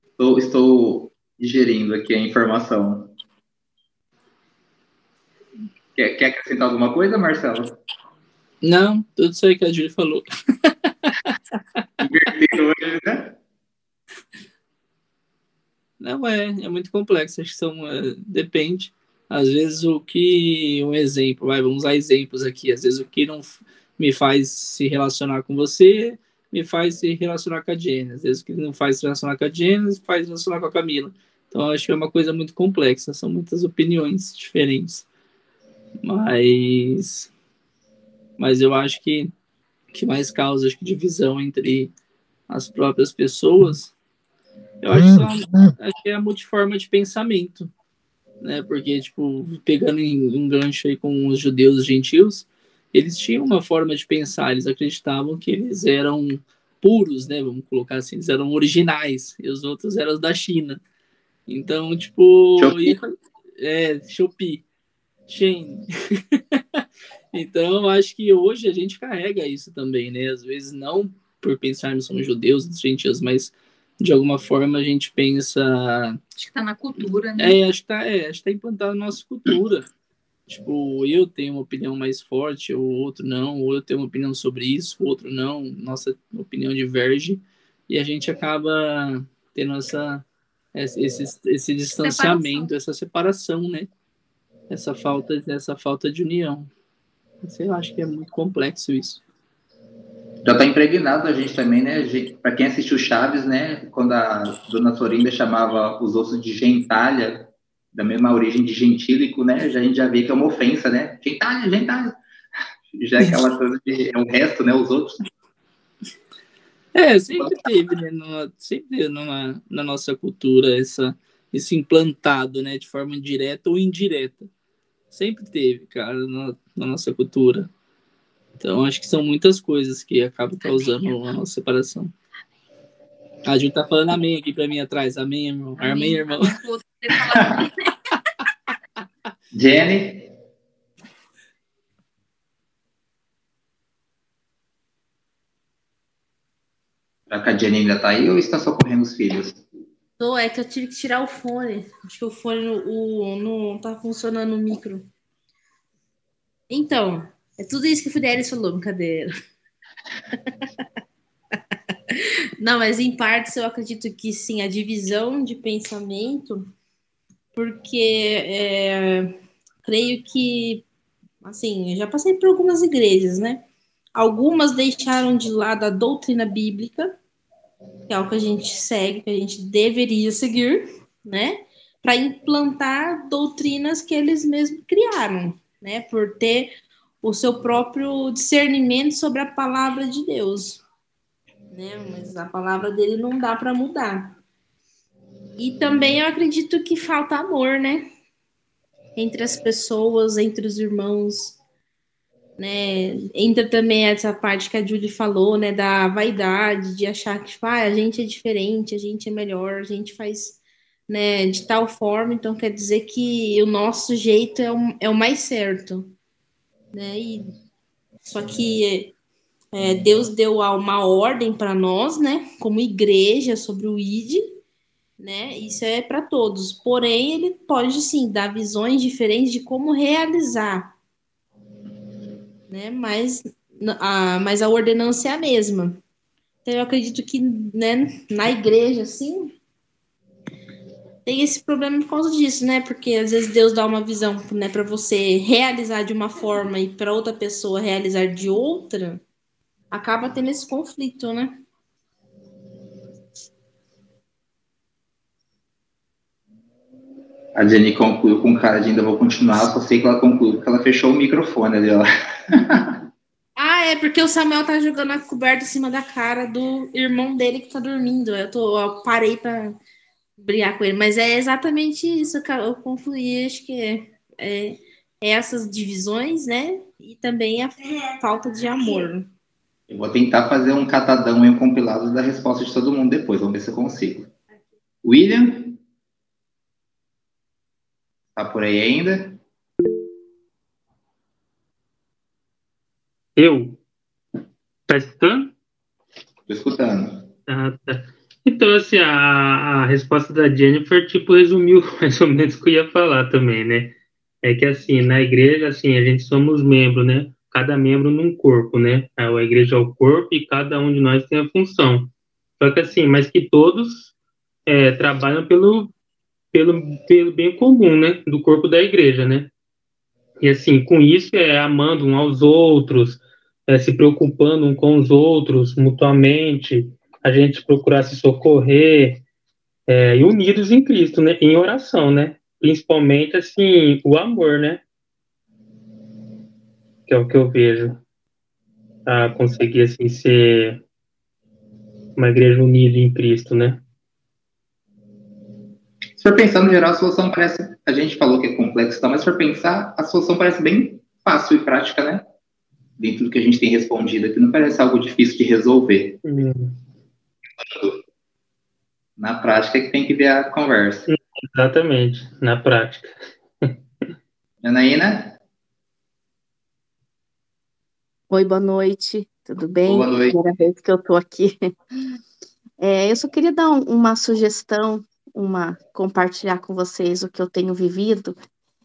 Estou, estou digerindo aqui a informação. Quer, quer acrescentar alguma coisa, Marcelo? Não, tudo isso aí que a Júlia falou. <laughs> Invertendo hoje, né? Não é, é muito complexo. Acho que são. é, depende. Às vezes o que. Um exemplo, vai, vamos usar exemplos aqui. Às vezes o que não me faz se relacionar com você me faz se relacionar com a Jenny. Às vezes o que não faz se relacionar com a Jenny faz se relacionar com a Camila. Então acho que é uma coisa muito complexa. São muitas opiniões diferentes. Mas. Mas eu acho que que mais causa acho que divisão entre as próprias pessoas. Eu acho acho que é a multiforma de pensamento, né? Porque, tipo, pegando em um gancho aí com os judeus e gentios, eles tinham uma forma de pensar, eles acreditavam que eles eram puros, né? Vamos colocar assim, eles eram originais, e os outros eram os da China. Então, tipo, Shopee. é, Shopee, Shein. <laughs> então, eu acho que hoje a gente carrega isso também, né? Às vezes não por pensarmos somos judeus, gentios, mas de alguma forma a gente pensa Acho que tá na cultura, né? é, acho que tá, é, acho que tá implantado na nossa cultura. Tipo, eu tenho uma opinião mais forte, o outro não, ou eu tenho uma opinião sobre isso, o outro não, nossa opinião diverge, e a gente acaba tendo essa, esse, esse, distanciamento, essa separação, né? Essa falta, essa falta de união. Sei lá, acho que é muito complexo isso. Já tá impregnado a gente também, né? Pra quem assistiu Chaves, né? Quando a dona Florinda chamava os ossos de gentalha, da mesma origem de gentílico, né? Já, a gente já vê que é uma ofensa, né? Gentalha, gentalha. <laughs> Já é aquela coisa de é o resto, né? Os outros. É, sempre teve, né? numa- sempre teve numa, na nossa cultura essa, esse implantado, né? De forma direta ou indireta. Sempre teve, cara, na, na nossa cultura. Então, acho que são muitas coisas que acabam causando a nossa separação. A gente tá falando amém aqui pra mim atrás. Amém, irmão. Amém, irmão. Amém ter falado. Jenny, será que a Jenny ainda tá aí ou está socorrendo os filhos? Tô, é que eu tive que tirar o fone. Acho que o fone o, não tá funcionando o micro. Então, é tudo isso que o Fidelis falou, brincadeira. <laughs> Não, mas em partes eu acredito que sim, a divisão de pensamento, porque é, creio que, assim, eu já passei por algumas igrejas, né? Algumas deixaram de lado a doutrina bíblica, que é o que a gente segue, que a gente deveria seguir, né? Para implantar doutrinas que eles mesmos criaram, né? Por ter o seu próprio discernimento sobre a palavra de Deus, né? Mas a palavra dele não dá para mudar. E também eu acredito que falta amor, né? Entre as pessoas, entre os irmãos, né? Entra também essa parte que a Julie falou, né, da vaidade, de achar que tipo, ah, a gente é diferente, a gente é melhor, a gente faz né, de tal forma, então quer dizer que o nosso jeito é o, é o mais certo, né? E, só que é, Deus deu uma ordem para nós, né, como igreja sobre o ID, né? Isso é para todos. Porém, ele pode sim dar visões diferentes de como realizar, né? Mas a, mas a ordenança é a mesma. Então, eu acredito que né, na igreja, assim, tem esse problema por causa disso, né? Porque às vezes Deus dá uma visão, né, para você realizar de uma forma e para outra pessoa realizar de outra, acaba tendo esse conflito, né? A Jenny concluiu com cara de ainda vou continuar, só sei que ela concluiu porque ela fechou o microfone ali, ó. <laughs> ah, é porque o Samuel tá jogando a coberta em cima da cara do irmão dele que tá dormindo. Eu, tô, eu parei para brigar com ele, mas é exatamente isso que eu concluí, acho que é, é, essas divisões, né? E também a falta de amor. Eu vou tentar fazer um catadão e um compilado da resposta de todo mundo depois, vamos ver se eu consigo. William? Tá por aí ainda? Eu? Tá escutando? Tô escutando. Ah, tá. Então, assim, a, a resposta da Jennifer, tipo, resumiu <laughs> mais ou menos o que eu ia falar também, né? É que, assim, na igreja, assim, a gente somos membros, né? Cada membro num corpo, né? A igreja é o corpo e cada um de nós tem a função. Só que, assim, mas que todos é, trabalham pelo, pelo, pelo bem comum, né? Do corpo da igreja, né? E, assim, com isso, é amando um aos outros, é, se preocupando um com os outros mutuamente, a gente procurar se socorrer é, e unidos em Cristo, né? Em oração, né? Principalmente, assim, o amor, né? Que é o que eu vejo. Para conseguir, assim, ser uma igreja unida em Cristo, né? Se for pensar no geral, a solução parece. A gente falou que é complexo, tá? mas se for pensar, a solução parece bem fácil e prática, né? Dentro do que a gente tem respondido aqui, não parece algo difícil de resolver. Hum na prática é que tem que ver a conversa. Exatamente, na prática. Janaína? Oi, boa noite, tudo bem? Boa noite. Primeira vez que eu estou aqui. É, eu só queria dar um, uma sugestão, uma compartilhar com vocês o que eu tenho vivido,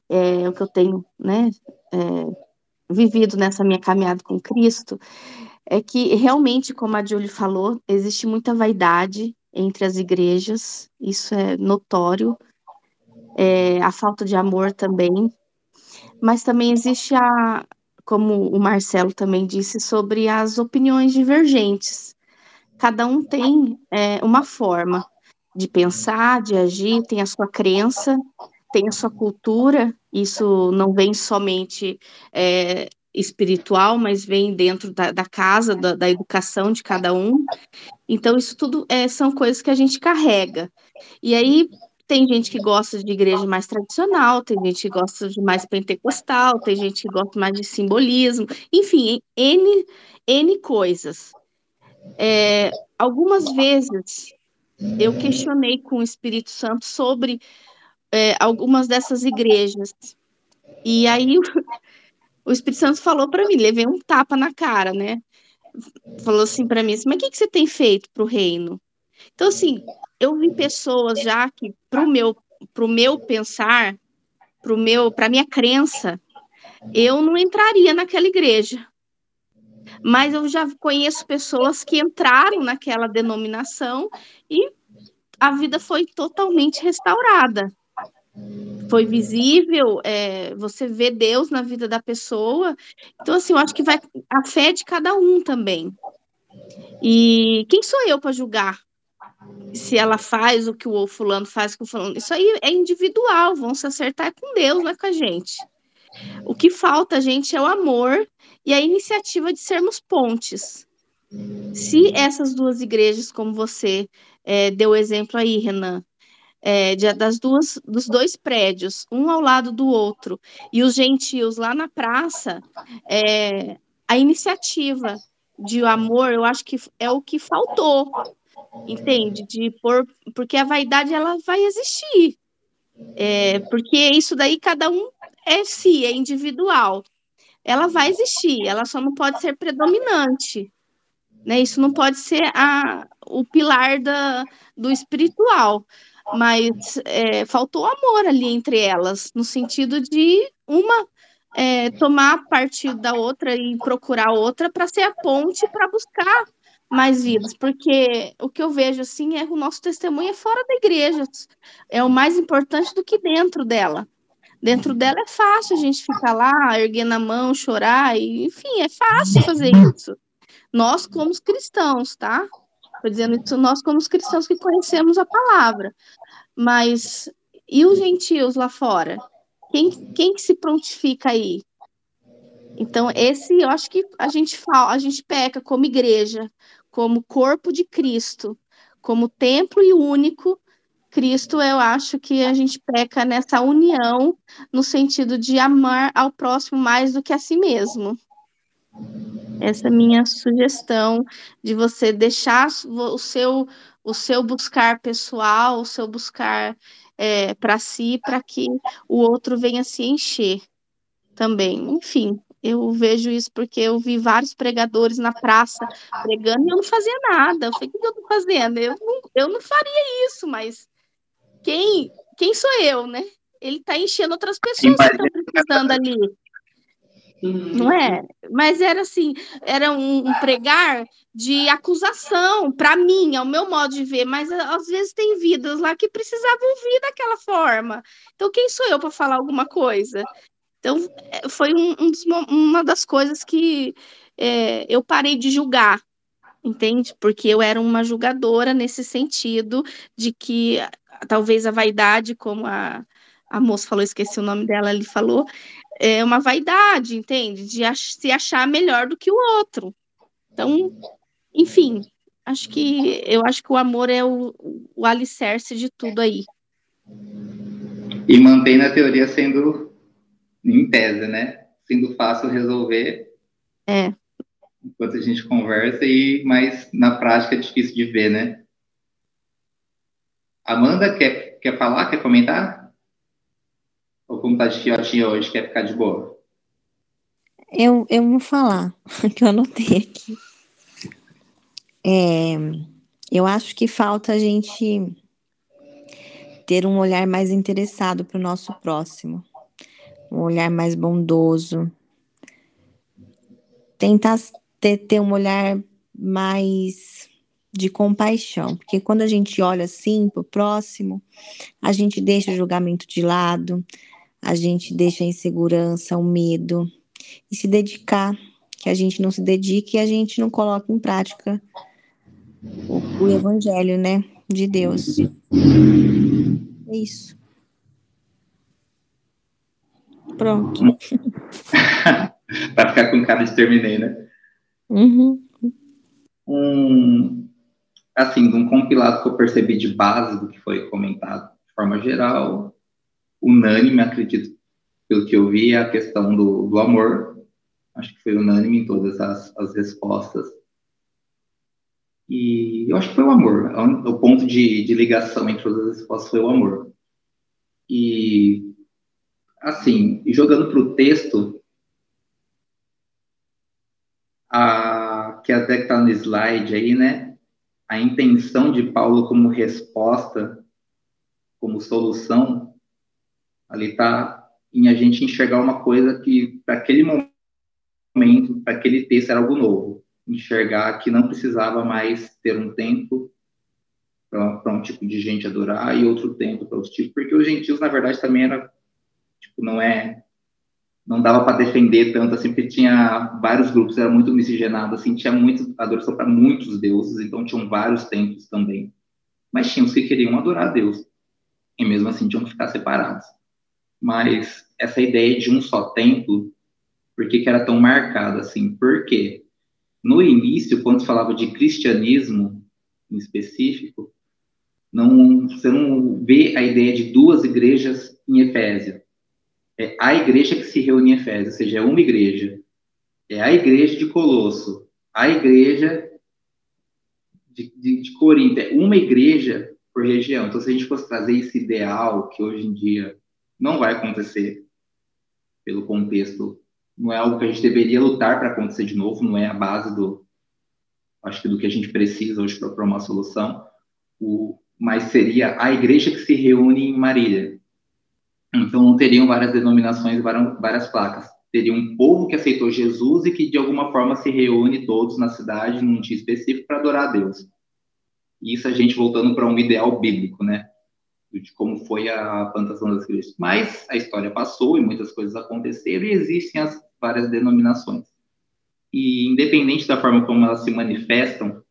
é, o que eu tenho, né, é, vivido nessa minha caminhada com Cristo é que realmente, como a Julie falou, existe muita vaidade entre as igrejas, isso é notório, é, a falta de amor também, mas também existe a, como o Marcelo também disse, sobre as opiniões divergentes. Cada um tem é, uma forma de pensar, de agir, tem a sua crença, tem a sua cultura, isso não vem somente é, espiritual, mas vem dentro da, da casa, da, da, educação de cada um. Então, isso tudo é, são coisas que a gente carrega. E aí, tem gente que gosta de igreja mais tradicional, tem gente que gosta de mais pentecostal, tem gente que gosta mais de simbolismo, enfim, N, N coisas. É, algumas vezes eu questionei com o Espírito Santo sobre é, algumas dessas igrejas. E aí o Espírito Santo falou para mim, levei um tapa na cara, né? Falou assim para mim, assim, mas o que, que você tem feito para o reino? Então, assim, eu vi pessoas já que, para o meu, pro meu pensar, para meu, minha crença, eu não entraria naquela igreja. Mas eu já conheço pessoas que entraram naquela denominação e a vida foi totalmente restaurada foi visível, é, você vê Deus na vida da pessoa. Então, assim, eu acho que vai a fé de cada um também. E quem sou eu para julgar se ela faz o que o fulano faz com o fulano? Isso aí é individual, vão se acertar com Deus, não é com a gente. O que falta gente é o amor e a iniciativa de sermos pontes. Se essas duas igrejas, como você é, deu exemplo aí, Renan, é, de, das duas, dos dois prédios, um ao lado do outro, e os gentios lá na praça, é, a iniciativa de amor, eu acho que é o que faltou, entende? De por, porque a vaidade ela vai existir, é, porque isso daí cada um é si, é individual. Ela vai existir, ela só não pode ser predominante. Né? Isso não pode ser a, o pilar da, do espiritual mas é, faltou amor ali entre elas, no sentido de uma é, tomar partido da outra e procurar outra para ser a ponte para buscar mais vidas, porque o que eu vejo assim é o nosso testemunho é fora da igreja, é o mais importante do que dentro dela. Dentro dela é fácil a gente ficar lá, erguendo a mão, chorar, e, enfim, é fácil fazer isso. Nós, como cristãos, tá? Estou dizendo isso nós, como os cristãos que conhecemos a palavra. Mas e os gentios lá fora? Quem, quem que se prontifica aí? Então, esse eu acho que a gente fala, a gente peca como igreja, como corpo de Cristo, como templo e único. Cristo, eu acho que a gente peca nessa união no sentido de amar ao próximo mais do que a si mesmo. Essa é minha sugestão de você deixar o seu, o seu buscar pessoal, o seu buscar é, para si, para que o outro venha se encher também. Enfim, eu vejo isso porque eu vi vários pregadores na praça pregando e eu não fazia nada. Eu falei, o que eu estou fazendo? Eu não, eu não faria isso, mas quem, quem sou eu, né? Ele está enchendo outras pessoas que estão precisando ali. Não é? Mas era assim, era um, um pregar de acusação para mim, ao meu modo de ver, mas às vezes tem vidas lá que precisavam ouvir daquela forma. Então, quem sou eu para falar alguma coisa? Então, é, foi um, um dos, uma das coisas que é, eu parei de julgar, entende? Porque eu era uma julgadora nesse sentido de que talvez a vaidade, como a, a moça falou, esqueci o nome dela, ele falou, é uma vaidade, entende? De se achar melhor do que o outro. Então, enfim, acho que eu acho que o amor é o, o alicerce de tudo aí. E mantém na teoria sendo em tese, né? Sendo fácil resolver. É. Enquanto a gente conversa, e mas na prática é difícil de ver, né? Amanda, quer, quer falar? Quer comentar? Como tá de fiotinha hoje, quer ficar de boa? Eu, eu vou falar, <laughs> que eu anotei aqui. É, eu acho que falta a gente ter um olhar mais interessado para o nosso próximo, um olhar mais bondoso, tentar ter, ter um olhar mais de compaixão, porque quando a gente olha assim para o próximo, a gente deixa o julgamento de lado, a gente deixa a insegurança, o medo e se dedicar, que a gente não se dedique e a gente não coloque em prática o, o evangelho, né, de Deus. É isso. Pronto. <laughs> Para ficar com cara de terminei, né? Uhum. Um, assim, de um compilado que eu percebi de base do que foi comentado de forma geral, unânime, acredito, pelo que eu vi, é a questão do, do amor. Acho que foi unânime em todas as, as respostas. E eu acho que foi o amor. O ponto de, de ligação entre todas as respostas foi o amor. E, assim, jogando para o texto, a, que até está no slide aí, né? A intenção de Paulo como resposta, como solução, Ali está em a gente enxergar uma coisa que, para aquele momento, para aquele texto, era algo novo. Enxergar que não precisava mais ter um templo para um tipo de gente adorar e outro templo para outro tipo, porque os gentios, na verdade, também era, tipo, não é, não dava para defender tanto assim, porque tinha vários grupos, era muito miscigenado, assim, tinha muito adoração para muitos deuses, então tinham vários templos também. Mas tinha os que queriam adorar a Deus, e mesmo assim tinham que ficar separados mas essa ideia de um só templo, por que, que era tão marcada assim? Porque no início, quando se falava de cristianismo em específico, Não, você não vê a ideia de duas igrejas em Efésio. É a igreja que se reúne em Efésio, ou seja, é uma igreja. É a igreja de Colosso, a igreja de, de, de Corinto, é uma igreja por região. Então, se a gente fosse trazer esse ideal, que hoje em dia não vai acontecer, pelo contexto, não é algo que a gente deveria lutar para acontecer de novo, não é a base do, acho que do que a gente precisa hoje para uma solução, o, mas seria a igreja que se reúne em Marília. Então, não teriam várias denominações, várias, placas. Teria um povo que aceitou Jesus e que, de alguma forma, se reúne todos na cidade, num dia específico, para adorar a Deus. Isso a gente voltando para um ideal bíblico, né? De como foi a plantação das igrejas. Mas a história passou e muitas coisas aconteceram e existem as várias denominações. E, independente da forma como elas se manifestam,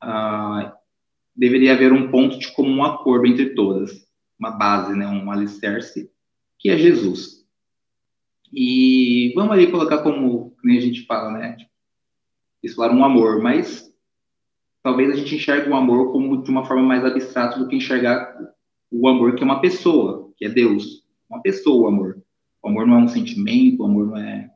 ah, deveria haver um ponto de comum acordo entre todas, uma base, né, um alicerce, que é Jesus. E vamos ali colocar como, a gente fala, né, isso falar um amor, mas talvez a gente enxergue o amor como de uma forma mais abstrata do que enxergar o amor que é uma pessoa, que é Deus. Uma pessoa, o amor. O amor não é um sentimento, o amor não é,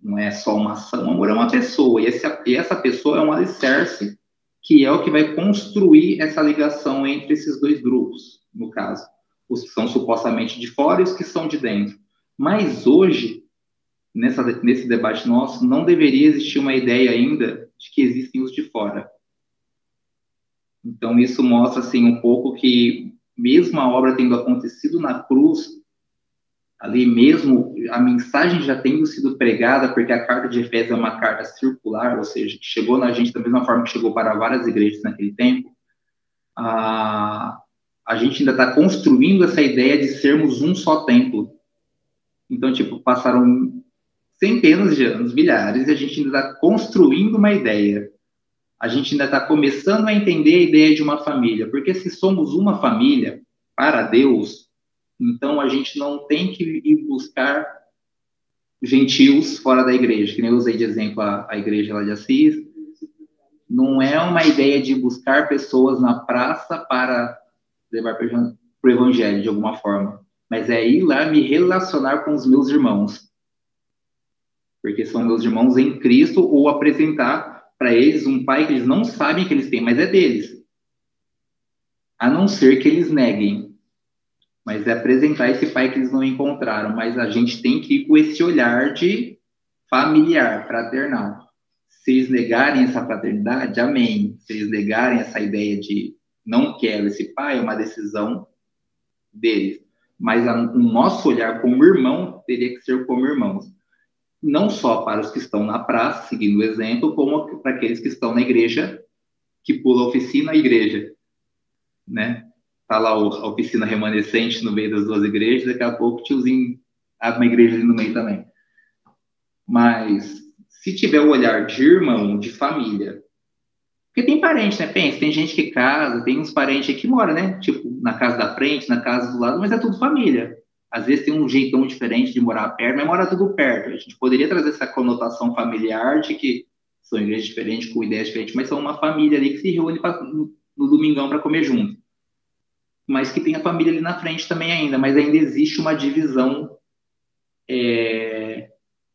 não é só uma ação, o amor é uma pessoa. E, esse, e essa pessoa é um alicerce que é o que vai construir essa ligação entre esses dois grupos, no caso. Os que são supostamente de fora e os que são de dentro. Mas hoje, nessa, nesse debate nosso, não deveria existir uma ideia ainda de que existem os de fora. Então, isso mostra, assim, um pouco que, mesmo a obra tendo acontecido na cruz, ali mesmo, a mensagem já tendo sido pregada, porque a carta de Efésios é uma carta circular, ou seja, que chegou na gente da mesma forma que chegou para várias igrejas naquele tempo, a, a gente ainda está construindo essa ideia de sermos um só templo. Então, tipo, passaram centenas de anos, milhares, e a gente ainda está construindo uma ideia a gente ainda está começando a entender a ideia de uma família, porque se somos uma família para Deus, então a gente não tem que ir buscar gentios fora da igreja, que nem eu usei de exemplo a, a igreja lá de Assis. Não é uma ideia de buscar pessoas na praça para levar para o evangelho de alguma forma, mas é ir lá me relacionar com os meus irmãos, porque são meus irmãos em Cristo, ou apresentar para eles um pai que eles não sabem que eles têm, mas é deles. A não ser que eles neguem. Mas é apresentar esse pai que eles não encontraram. Mas a gente tem que ir com esse olhar de familiar, fraternal. Se eles negarem essa fraternidade, amém. Se eles negarem essa ideia de não quero esse pai, é uma decisão deles. Mas a, o nosso olhar como irmão teria que ser como irmãos não só para os que estão na praça, seguindo o exemplo, como para aqueles que estão na igreja, que pula a oficina a igreja, né? Tá lá a oficina remanescente no meio das duas igrejas, daqui a pouco o tiozinho abre uma igreja ali no meio também. Mas se tiver o olhar de irmão, de família, porque tem parente, né? Pensa, tem gente que casa, tem uns parentes que moram, né? Tipo, na casa da frente, na casa do lado, mas é tudo família às vezes tem um jeitão diferente de morar perto, mas mora tudo perto. A gente poderia trazer essa conotação familiar de que são igrejas diferentes, com ideias diferentes, mas são uma família ali que se reúne pra, no, no domingão para comer junto. Mas que tem a família ali na frente também ainda, mas ainda existe uma divisão é,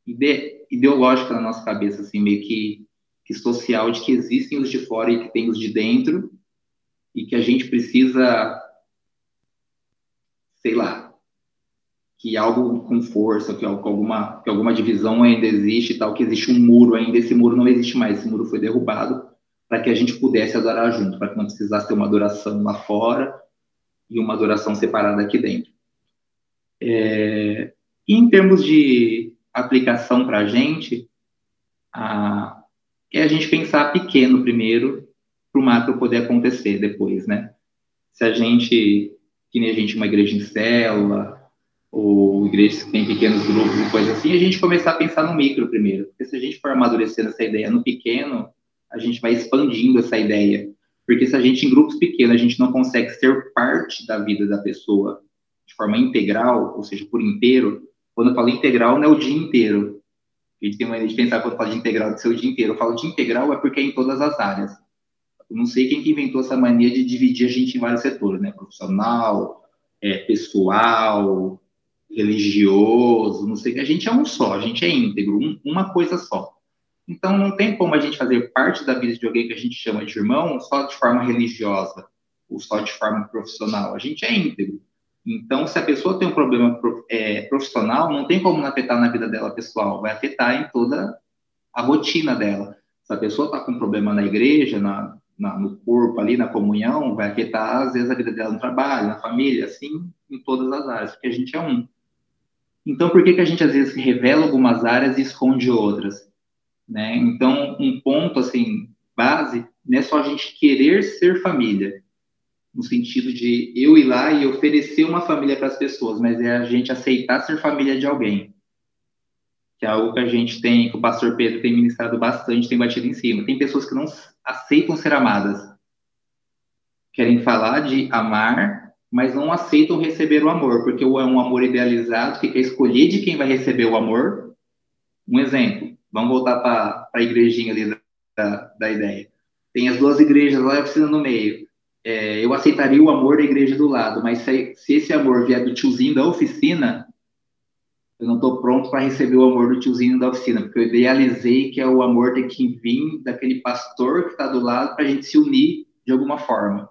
ide, ideológica na nossa cabeça, assim, meio que, que social, de que existem os de fora e que tem os de dentro, e que a gente precisa, sei lá, que algo com força, que alguma, que alguma divisão ainda existe tal, que existe um muro ainda, esse muro não existe mais, esse muro foi derrubado para que a gente pudesse adorar junto, para que não precisasse ter uma adoração lá fora e uma adoração separada aqui dentro. É, em termos de aplicação para a gente, é a gente pensar pequeno primeiro, para o macro poder acontecer depois, né? Se a gente, que nem a gente, uma igreja em célula, ou igrejas que têm pequenos grupos e coisas assim, a gente começar a pensar no micro primeiro. Porque se a gente for amadurecendo essa ideia no pequeno, a gente vai expandindo essa ideia. Porque se a gente, em grupos pequenos, a gente não consegue ser parte da vida da pessoa de forma integral, ou seja, por inteiro, quando eu falo integral, não é o dia inteiro. A gente tem uma ideia de pensar quando eu falo de integral de ser o dia inteiro. Eu falo de integral é porque é em todas as áreas. Eu não sei quem que inventou essa mania de dividir a gente em vários setores, né? Profissional, é, pessoal, religioso, não sei. A gente é um só, a gente é íntegro, um, uma coisa só. Então, não tem como a gente fazer parte da vida de alguém que a gente chama de irmão só de forma religiosa ou só de forma profissional. A gente é íntegro. Então, se a pessoa tem um problema é, profissional, não tem como afetar na vida dela pessoal, vai afetar em toda a rotina dela. Se a pessoa está com um problema na igreja, na, na, no corpo ali, na comunhão, vai afetar, às vezes, a vida dela no trabalho, na família, assim, em todas as áreas, porque a gente é um. Então, por que, que a gente, às vezes, revela algumas áreas e esconde outras? Né? Então, um ponto, assim, base, não é só a gente querer ser família, no sentido de eu ir lá e oferecer uma família para as pessoas, mas é a gente aceitar ser família de alguém. Que é algo que a gente tem, que o pastor Pedro tem ministrado bastante, tem batido em cima. Tem pessoas que não aceitam ser amadas. Querem falar de amar, mas não aceitam receber o amor, porque é um amor idealizado, que quer escolher de quem vai receber o amor. Um exemplo, vamos voltar para a igrejinha ali da, da ideia. Tem as duas igrejas lá e a oficina no meio é, eu aceitaria o amor da igreja do lado, mas se, se esse amor vier do tiozinho da oficina, eu não estou pronto para receber o amor do tiozinho da oficina, porque eu idealizei que é o amor tem que vir daquele pastor que está do lado para a gente se unir de alguma forma.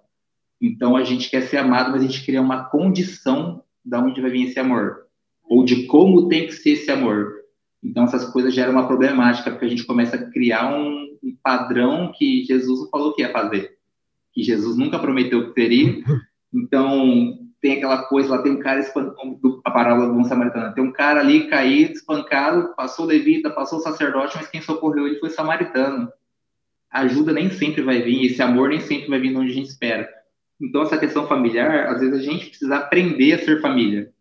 Então a gente quer ser amado, mas a gente cria uma condição da onde vai vir esse amor, ou de como tem que ser esse amor. Então essas coisas geram uma problemática, porque a gente começa a criar um, um padrão que Jesus não falou que ia fazer que Jesus nunca prometeu que teria. Então, tem aquela coisa lá, tem um cara espancado, a parábola do bom samaritano, tem um cara ali caído, espancado, passou levita, passou sacerdote, mas quem socorreu ele foi samaritano. A ajuda nem sempre vai vir, esse amor nem sempre vai vir de onde a gente espera. Então, essa questão familiar, às vezes a gente precisa aprender a ser família.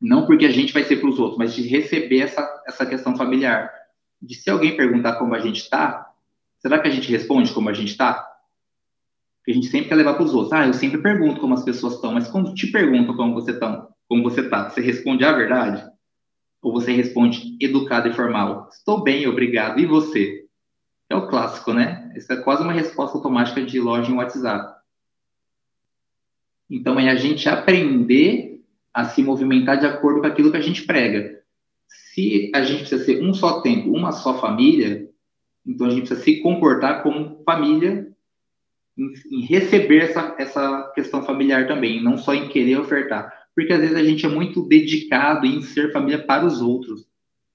Não porque a gente vai ser para os outros, mas de receber essa, essa questão familiar. De se alguém perguntar como a gente está, será que a gente responde como a gente está? que a gente sempre quer levar para os outros. Ah, eu sempre pergunto como as pessoas estão, mas quando te perguntam como você está, como você está, você responde a verdade? Ou você responde educado e formal? Estou bem, obrigado. E você? É o clássico, né? Essa é quase uma resposta automática de loja em WhatsApp. Então é a gente aprender a se movimentar de acordo com aquilo que a gente prega. Se a gente precisa ser um só tempo, uma só família, então a gente precisa se comportar como família em, em receber essa, essa questão familiar também, não só em querer ofertar. Porque às vezes a gente é muito dedicado em ser família para os outros,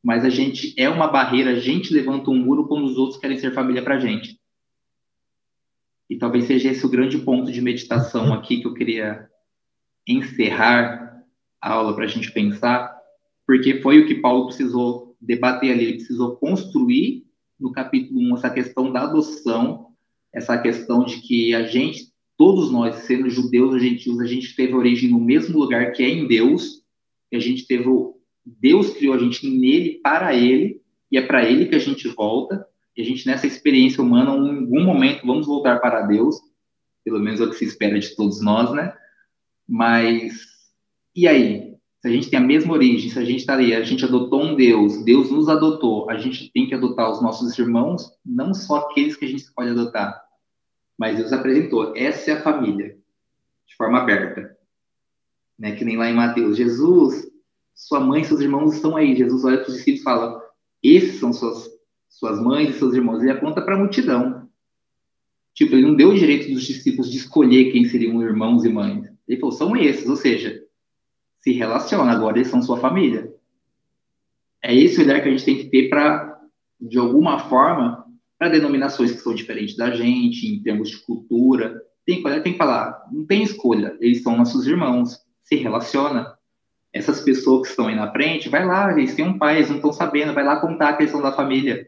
mas a gente é uma barreira, a gente levanta um muro quando os outros querem ser família para a gente. E talvez seja esse o grande ponto de meditação aqui que eu queria encerrar a aula para a gente pensar, porque foi o que Paulo precisou debater ali, ele precisou construir no capítulo 1 essa questão da adoção essa questão de que a gente, todos nós, sendo judeus ou gentios, a gente teve origem no mesmo lugar que é em Deus, que a gente teve Deus criou a gente nele para ele e é para ele que a gente volta. E a gente nessa experiência humana, em algum momento vamos voltar para Deus, pelo menos é o que se espera de todos nós, né? Mas e aí? Se a gente tem a mesma origem, se a gente está ali, a gente adotou um Deus, Deus nos adotou, a gente tem que adotar os nossos irmãos, não só aqueles que a gente pode adotar, mas Deus apresentou, essa é a família, de forma aberta. Né? Que nem lá em Mateus, Jesus, sua mãe e seus irmãos estão aí. Jesus olha para os discípulos e fala, esses são suas, suas mães e seus irmãos. Ele aponta para a multidão. Tipo, ele não deu o direito dos discípulos de escolher quem seriam irmãos e mães. Ele falou, são esses, ou seja, se relaciona, agora eles são sua família. É esse olhar que a gente tem que ter para, de alguma forma, para denominações que são diferentes da gente, em termos de cultura. Tem, tem que falar, não tem escolha, eles são nossos irmãos, se relaciona. Essas pessoas que estão aí na frente, vai lá, eles têm um pai, eles não estão sabendo, vai lá contar que eles são da família.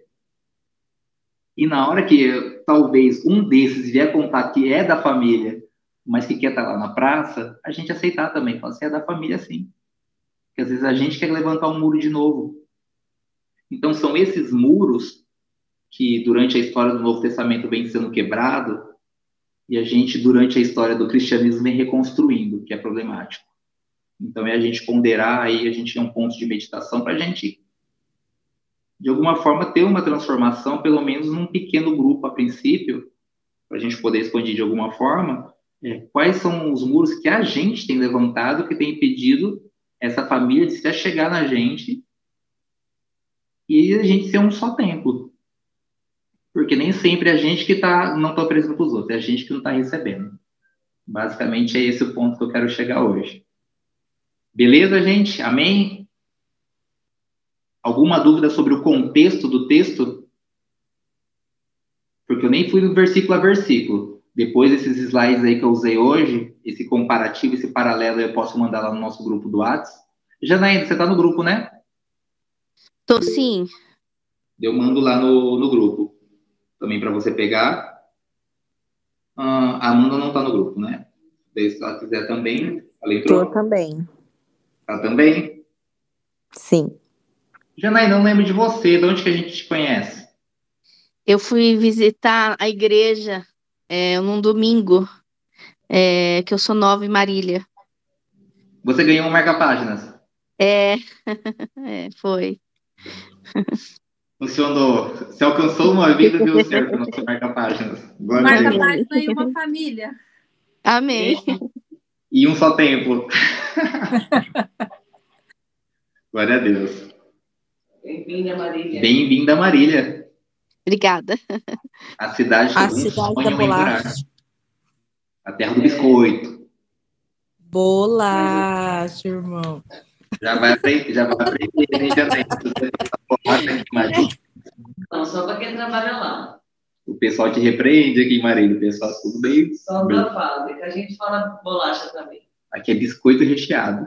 E na hora que talvez um desses vier contar que é da família mas que quer estar lá na praça, a gente aceitar também, falar assim, é da família sim. Porque às vezes a gente quer levantar um muro de novo. Então são esses muros que durante a história do Novo Testamento vem sendo quebrado e a gente durante a história do cristianismo vem reconstruindo, que é problemático. Então é a gente ponderar aí, a gente tem um ponto de meditação para a gente de alguma forma ter uma transformação, pelo menos num pequeno grupo a princípio, para a gente poder expandir de alguma forma, é, quais são os muros que a gente tem levantado que tem impedido essa família de se chegar na gente e a gente ser um só templo. Porque nem sempre é a gente que tá, não está oferecendo para os outros, é a gente que não está recebendo. Basicamente é esse o ponto que eu quero chegar hoje. Beleza, gente? Amém? Alguma dúvida sobre o contexto do texto? Porque eu nem fui no versículo a versículo. Depois desses slides aí que eu usei hoje, esse comparativo, esse paralelo, eu posso mandar lá no nosso grupo do WhatsApp. Janaína, você está no grupo, né? Tô sim. Eu mando lá no, no grupo. Também para você pegar. Ah, a Amanda não está no grupo, né? Se ela quiser também. Ela entrou? Tô também. Ela também? Sim. Janaína, não lembro de você. De onde que a gente te conhece? Eu fui visitar a igreja é, num domingo, é, que eu sou nova em Marília. Você ganhou um marca-páginas? É, <laughs> é, foi. Funcionou. Você alcançou uma vida, deu certo no seu marca-páginas. Marca-página e uma família. Amém. E um só tempo. <laughs> Glória a Deus. Bem-vinda, Marília. Bem-vinda, Marília. Obrigada. A cidade A que cidade sonho da bolacha. A terra do biscoito. Bolacha, irmão. Já vai aprender, já vai aprender, né, Janete? Essa porrada aqui, Marília. Não, só para quem trabalha lá. O pessoal te repreende aqui em Marília. O pessoal, tudo bem? Só da fábrica. A gente fala bolacha também. Aqui é biscoito recheado.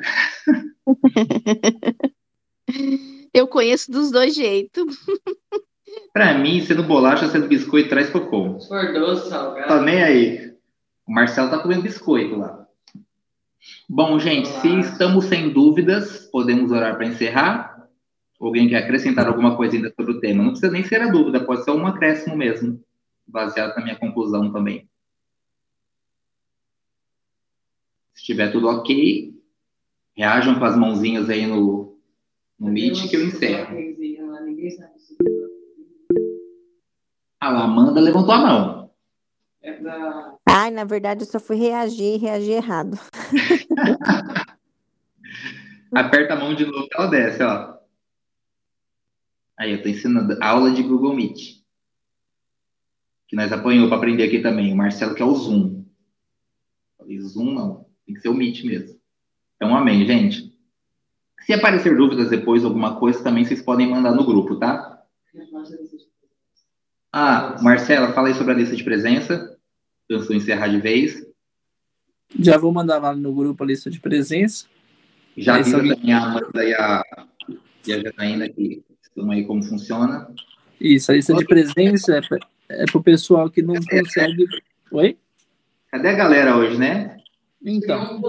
<laughs> Eu conheço dos dois jeitos. <laughs> Pra mim, sendo bolacha, sendo biscoito, traz for doce, salgado. Tá nem aí. O Marcelo tá comendo biscoito lá. Bom, gente, se estamos sem dúvidas, podemos orar para encerrar. Alguém quer acrescentar alguma coisa ainda sobre o tema? Não precisa nem ser a dúvida, pode ser um acréscimo mesmo, baseado na minha conclusão também. Se estiver tudo ok, reajam com as mãozinhas aí no, no Meet que eu encerro. A Amanda levantou a mão. É. Ai, na verdade, eu só fui reagir e reagir errado. <laughs> Aperta a mão de novo que ela desce, ó. Aí, eu tô ensinando aula de Google Meet. Que nós apanhou para aprender aqui também. O Marcelo que é o Zoom. Falei, Zoom não. Tem que ser o Meet mesmo. Então, amém, gente. Se aparecer dúvidas depois, alguma coisa, também vocês podem mandar no grupo, tá? Ah, Marcela, fala aí sobre a lista de presença. Pensou em encerrar de vez. Já vou mandar lá no grupo a lista de presença. Já avisa alguém- também a Amanda e a, e a Janaína que estão aí como funciona. Isso, a lista de presença é para é o pessoal que não consegue. Oi? Cadê a galera hoje, né? Então,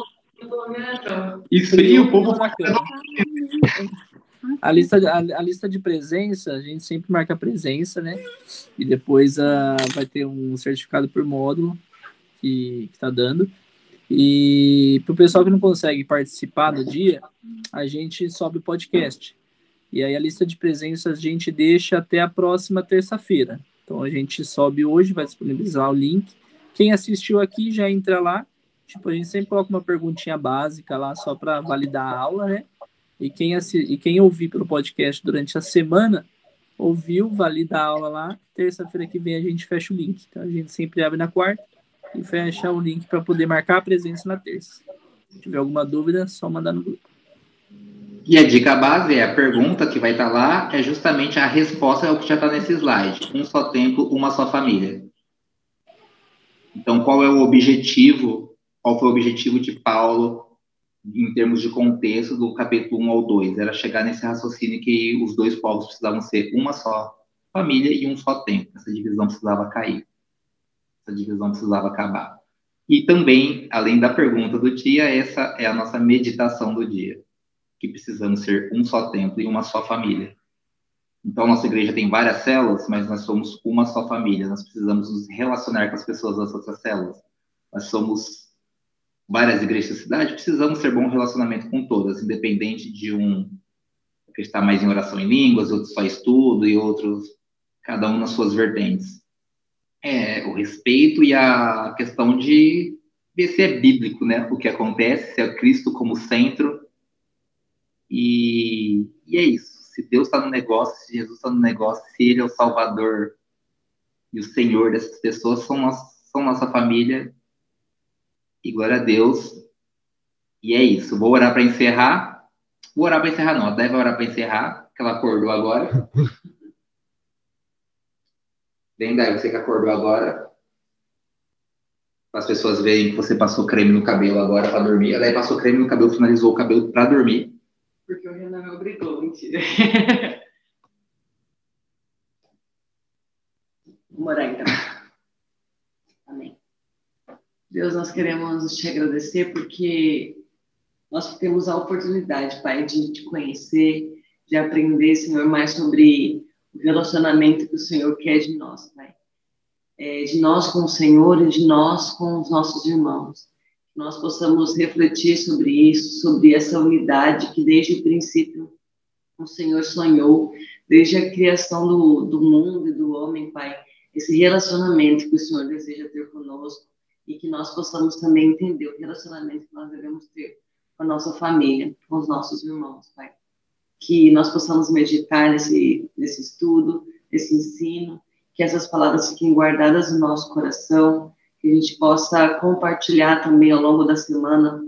Esfria o povo caramba. <laughs> a lista, a, a lista de presença, a gente sempre marca a presença, né? E depois ah, vai ter um certificado por módulo que está dando. E para o pessoal que não consegue participar do dia, a gente sobe o podcast. E aí a lista de presença a gente deixa até a próxima terça-feira. Então a gente sobe hoje, vai disponibilizar o link. Quem assistiu aqui já entra lá. Tipo, a gente sempre coloca uma perguntinha básica lá só para validar a aula, né? E quem, assi e quem ouvir pelo podcast durante a semana, ouviu, valida a aula lá. Terça-feira que vem a gente fecha o link. Então a gente sempre abre na quarta e fecha o link para poder marcar a presença na terça. Se tiver alguma dúvida, é só mandar no grupo. E a dica base é a pergunta que vai estar lá, é justamente a resposta ao que já está nesse slide. Um só tempo, uma só família. Então, qual é o objetivo? Qual foi o objetivo de Paulo em termos de contexto do capítulo 1 ao 2? Era chegar nesse raciocínio que os dois povos precisavam ser uma só família e um só tempo. Essa divisão precisava cair. Essa divisão precisava acabar. E também, além da pergunta do dia, essa é a nossa meditação do dia que precisamos ser um só templo e uma só família. Então, nossa igreja tem várias células, mas nós somos uma só família. Nós precisamos nos relacionar com as pessoas das outras células. Nós somos várias igrejas da cidade, precisamos ter bom relacionamento com todas, independente de um que está mais em oração em línguas, outros só estudo e outros, cada um nas suas vertentes. É, o respeito e a questão de ver se é bíblico, né? O que acontece, se é Cristo como centro. E, e é isso. Se Deus está no negócio, se Jesus está no negócio, se Ele é o Salvador e o Senhor dessas pessoas, são, nossa, são nossa família. E glória a Deus. E é isso. Vou orar para encerrar. Vou orar para encerrar, não. Deve orar para encerrar, que ela acordou agora. <laughs> Bem, daí você que acordou agora. Para as pessoas verem que você passou creme no cabelo agora para dormir. Ela aí passou creme no cabelo, finalizou o cabelo para dormir. Porque o Renan me obrigou, mentira. <laughs> Vamos orar então. Deus, nós queremos te agradecer porque nós temos a oportunidade, Pai, de te conhecer, de aprender, Senhor, mais sobre o relacionamento que o Senhor quer de nós, Pai. É, de nós com o Senhor e de nós com os nossos irmãos. Que nós possamos refletir sobre isso, sobre essa unidade que desde o princípio o Senhor sonhou, desde a criação do, do mundo e do homem, Pai. Esse relacionamento que o Senhor deseja ter conosco e que nós possamos também entender o relacionamento que nós devemos ter com a nossa família, com os nossos irmãos, Pai que nós possamos meditar nesse, nesse estudo, nesse ensino, que essas palavras fiquem guardadas no nosso coração, que a gente possa compartilhar também ao longo da semana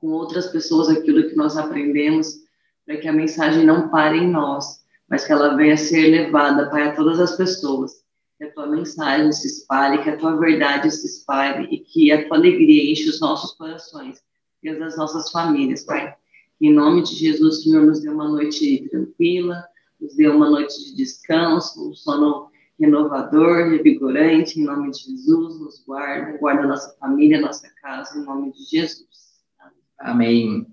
com outras pessoas aquilo que nós aprendemos, para que a mensagem não pare em nós, mas que ela venha a ser levada, Pai, a todas as pessoas. Que a tua mensagem se espalhe, que a tua verdade se espalhe e que a tua alegria enche os nossos corações e as das nossas famílias, Pai. Em nome de Jesus, Senhor, nos dê uma noite tranquila, nos dê uma noite de descanso, um sono renovador, revigorante, em nome de Jesus, nos guarda, guarda nossa família, nossa casa, em nome de Jesus. Amém.